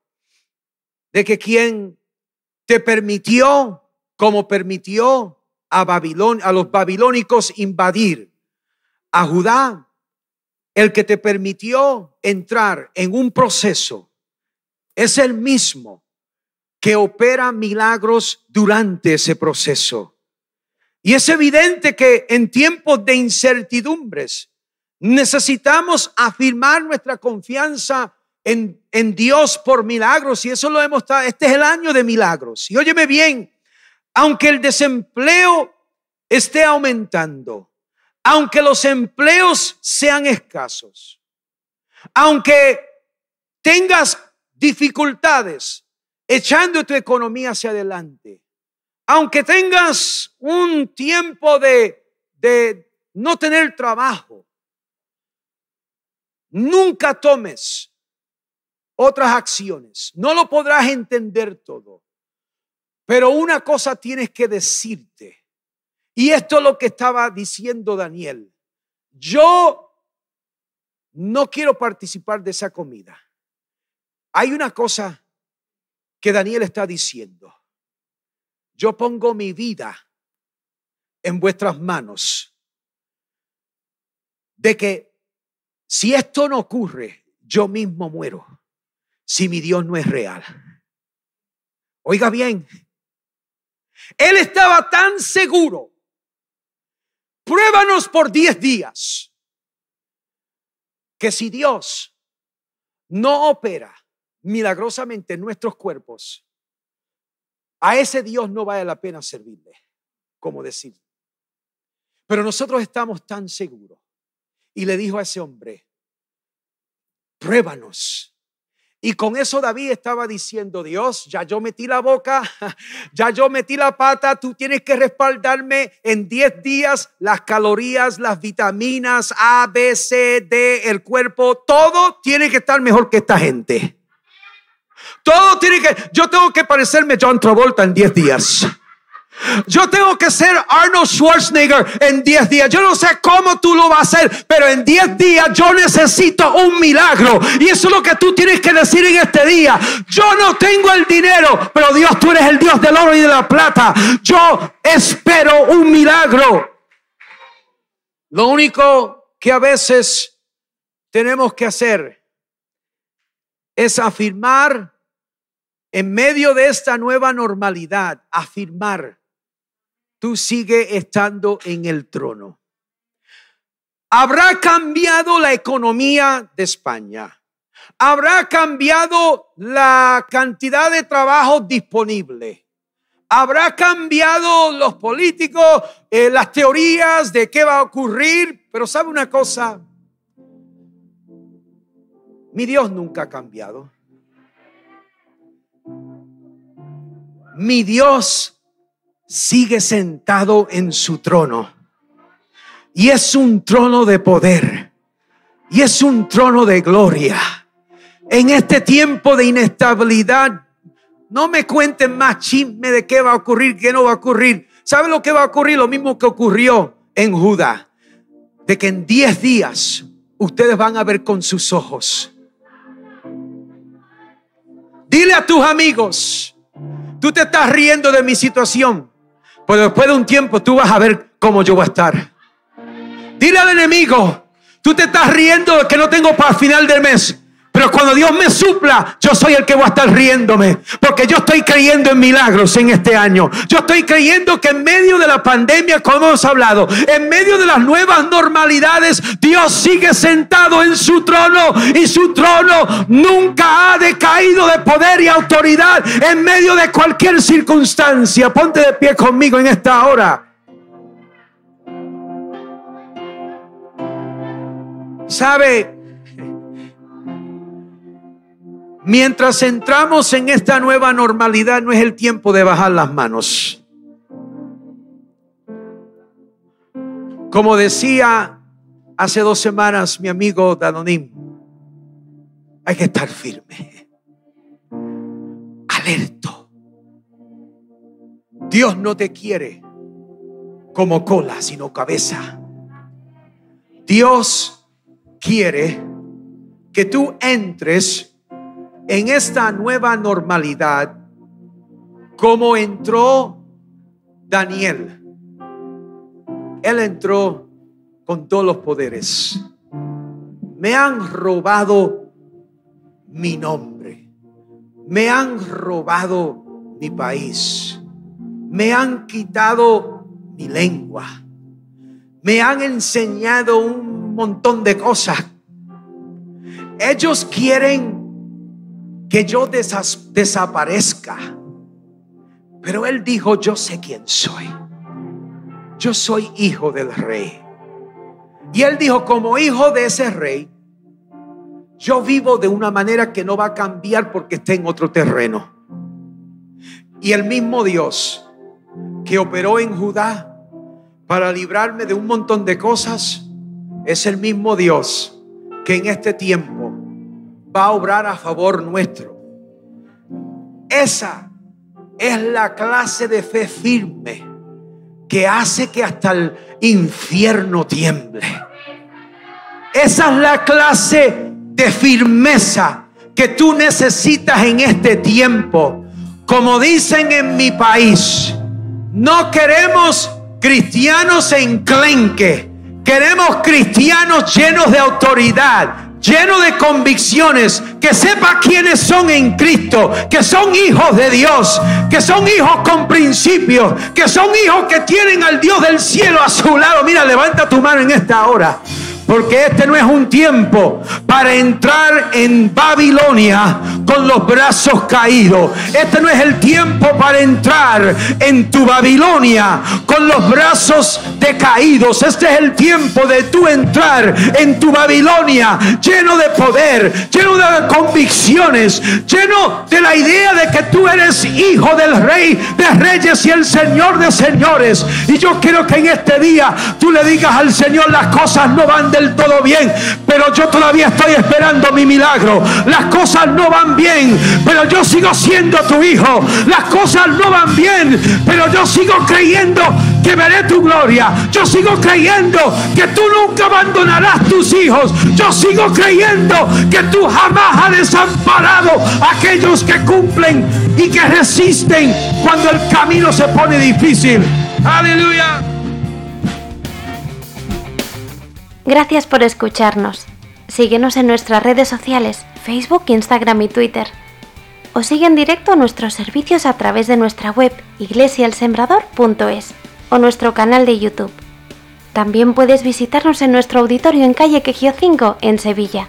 de que quien te permitió, como permitió a Babilón, a los babilónicos invadir a Judá, el que te permitió entrar en un proceso, es el mismo que opera milagros durante ese proceso. Y es evidente que en tiempos de incertidumbres, Necesitamos afirmar nuestra confianza en, en, Dios por milagros y eso lo hemos estado. Este es el año de milagros. Y óyeme bien, aunque el desempleo esté aumentando, aunque los empleos sean escasos, aunque tengas dificultades echando tu economía hacia adelante, aunque tengas un tiempo de, de no tener trabajo, Nunca tomes otras acciones. No lo podrás entender todo. Pero una cosa tienes que decirte. Y esto es lo que estaba diciendo Daniel. Yo no quiero participar de esa comida. Hay una cosa que Daniel está diciendo. Yo pongo mi vida en vuestras manos. De que si esto no ocurre, yo mismo muero si mi Dios no es real. Oiga bien, él estaba tan seguro. Pruébanos por 10 días que si Dios no opera milagrosamente en nuestros cuerpos, a ese Dios no vale la pena servirle, como decir. Pero nosotros estamos tan seguros y le dijo a ese hombre, pruébanos. Y con eso David estaba diciendo, Dios, ya yo metí la boca, ya yo metí la pata, tú tienes que respaldarme en 10 días las calorías, las vitaminas, A, B, C, D, el cuerpo, todo tiene que estar mejor que esta gente. Todo tiene que, yo tengo que parecerme John Travolta en 10 días. Yo tengo que ser Arnold Schwarzenegger en 10 días. Yo no sé cómo tú lo vas a hacer, pero en 10 días yo necesito un milagro. Y eso es lo que tú tienes que decir en este día. Yo no tengo el dinero, pero Dios, tú eres el Dios del oro y de la plata. Yo espero un milagro. Lo único que a veces tenemos que hacer es afirmar en medio de esta nueva normalidad, afirmar tú sigue estando en el trono. Habrá cambiado la economía de España. Habrá cambiado la cantidad de trabajo disponible. Habrá cambiado los políticos, eh, las teorías de qué va a ocurrir. Pero sabe una cosa, mi Dios nunca ha cambiado. mi Dios sigue sentado en su trono. Y es un trono de poder. Y es un trono de gloria. En este tiempo de inestabilidad, no me cuenten más chisme de qué va a ocurrir, qué no va a ocurrir. ¿Sabe lo que va a ocurrir? Lo mismo que ocurrió en Judá. De que en 10 días ustedes van a ver con sus ojos. Dile a tus amigos, tú te estás riendo de mi situación, pero después de un tiempo tú vas a ver cómo yo voy a estar. Dile al enemigo, tú te estás riendo de que no tengo para el final del mes. Pero cuando Dios me supla, yo soy el que voy a estar riéndome. Porque yo estoy creyendo en milagros en este año. Yo estoy creyendo que en medio de la pandemia, como hemos hablado, en medio de las nuevas normalidades, Dios sigue sentado en su trono. Y su trono nunca ha decaído de poder y autoridad en medio de cualquier circunstancia. Ponte de pie conmigo en esta hora. ¿Sabe? Mientras entramos en esta nueva normalidad, no es el tiempo de bajar las manos. Como decía hace dos semanas mi amigo Danonim, hay que estar firme, alerto. Dios no te quiere como cola, sino cabeza. Dios quiere que tú entres en esta nueva normalidad como entró Daniel. Él entró con todos los poderes. Me han robado mi nombre. Me han robado mi país. Me han quitado mi lengua. Me han enseñado un montón de cosas. Ellos quieren que yo desaparezca. Pero él dijo, yo sé quién soy. Yo soy hijo del rey. Y él dijo, como hijo de ese rey, yo vivo de una manera que no va a cambiar porque esté en otro terreno. Y el mismo Dios que operó en Judá para librarme de un montón de cosas, es el mismo Dios que en este tiempo va a obrar a favor nuestro. Esa es la clase de fe firme que hace que hasta el infierno tiemble. Esa es la clase de firmeza que tú necesitas en este tiempo. Como dicen en mi país, no queremos cristianos enclenque, queremos cristianos llenos de autoridad, lleno de convicciones, que sepa quiénes son en Cristo, que son hijos de Dios, que son hijos con principios, que son hijos que tienen al Dios del cielo a su lado. Mira, levanta tu mano en esta hora. Porque este no es un tiempo para entrar en Babilonia con los brazos caídos. Este no es el tiempo para entrar en tu Babilonia con los brazos decaídos. Este es el tiempo de tú entrar en tu Babilonia lleno de poder, lleno de convicciones, lleno de la idea de que tú eres hijo del rey de reyes y el señor de señores. Y yo quiero que en este día tú le digas al Señor las cosas no van todo bien, pero yo todavía estoy esperando mi milagro. Las cosas no van bien, pero yo sigo siendo tu hijo. Las cosas no van bien, pero yo sigo creyendo que veré tu gloria. Yo sigo creyendo que tú nunca abandonarás tus hijos. Yo sigo creyendo que tú jamás has desamparado a aquellos que cumplen y que resisten cuando el camino se pone difícil. Aleluya. Gracias por escucharnos. Síguenos en nuestras redes sociales, Facebook, Instagram y Twitter. O sigue en directo nuestros servicios a través de nuestra web iglesialsembrador.es o nuestro canal de YouTube. También puedes visitarnos en nuestro auditorio en calle Quejío 5 en Sevilla.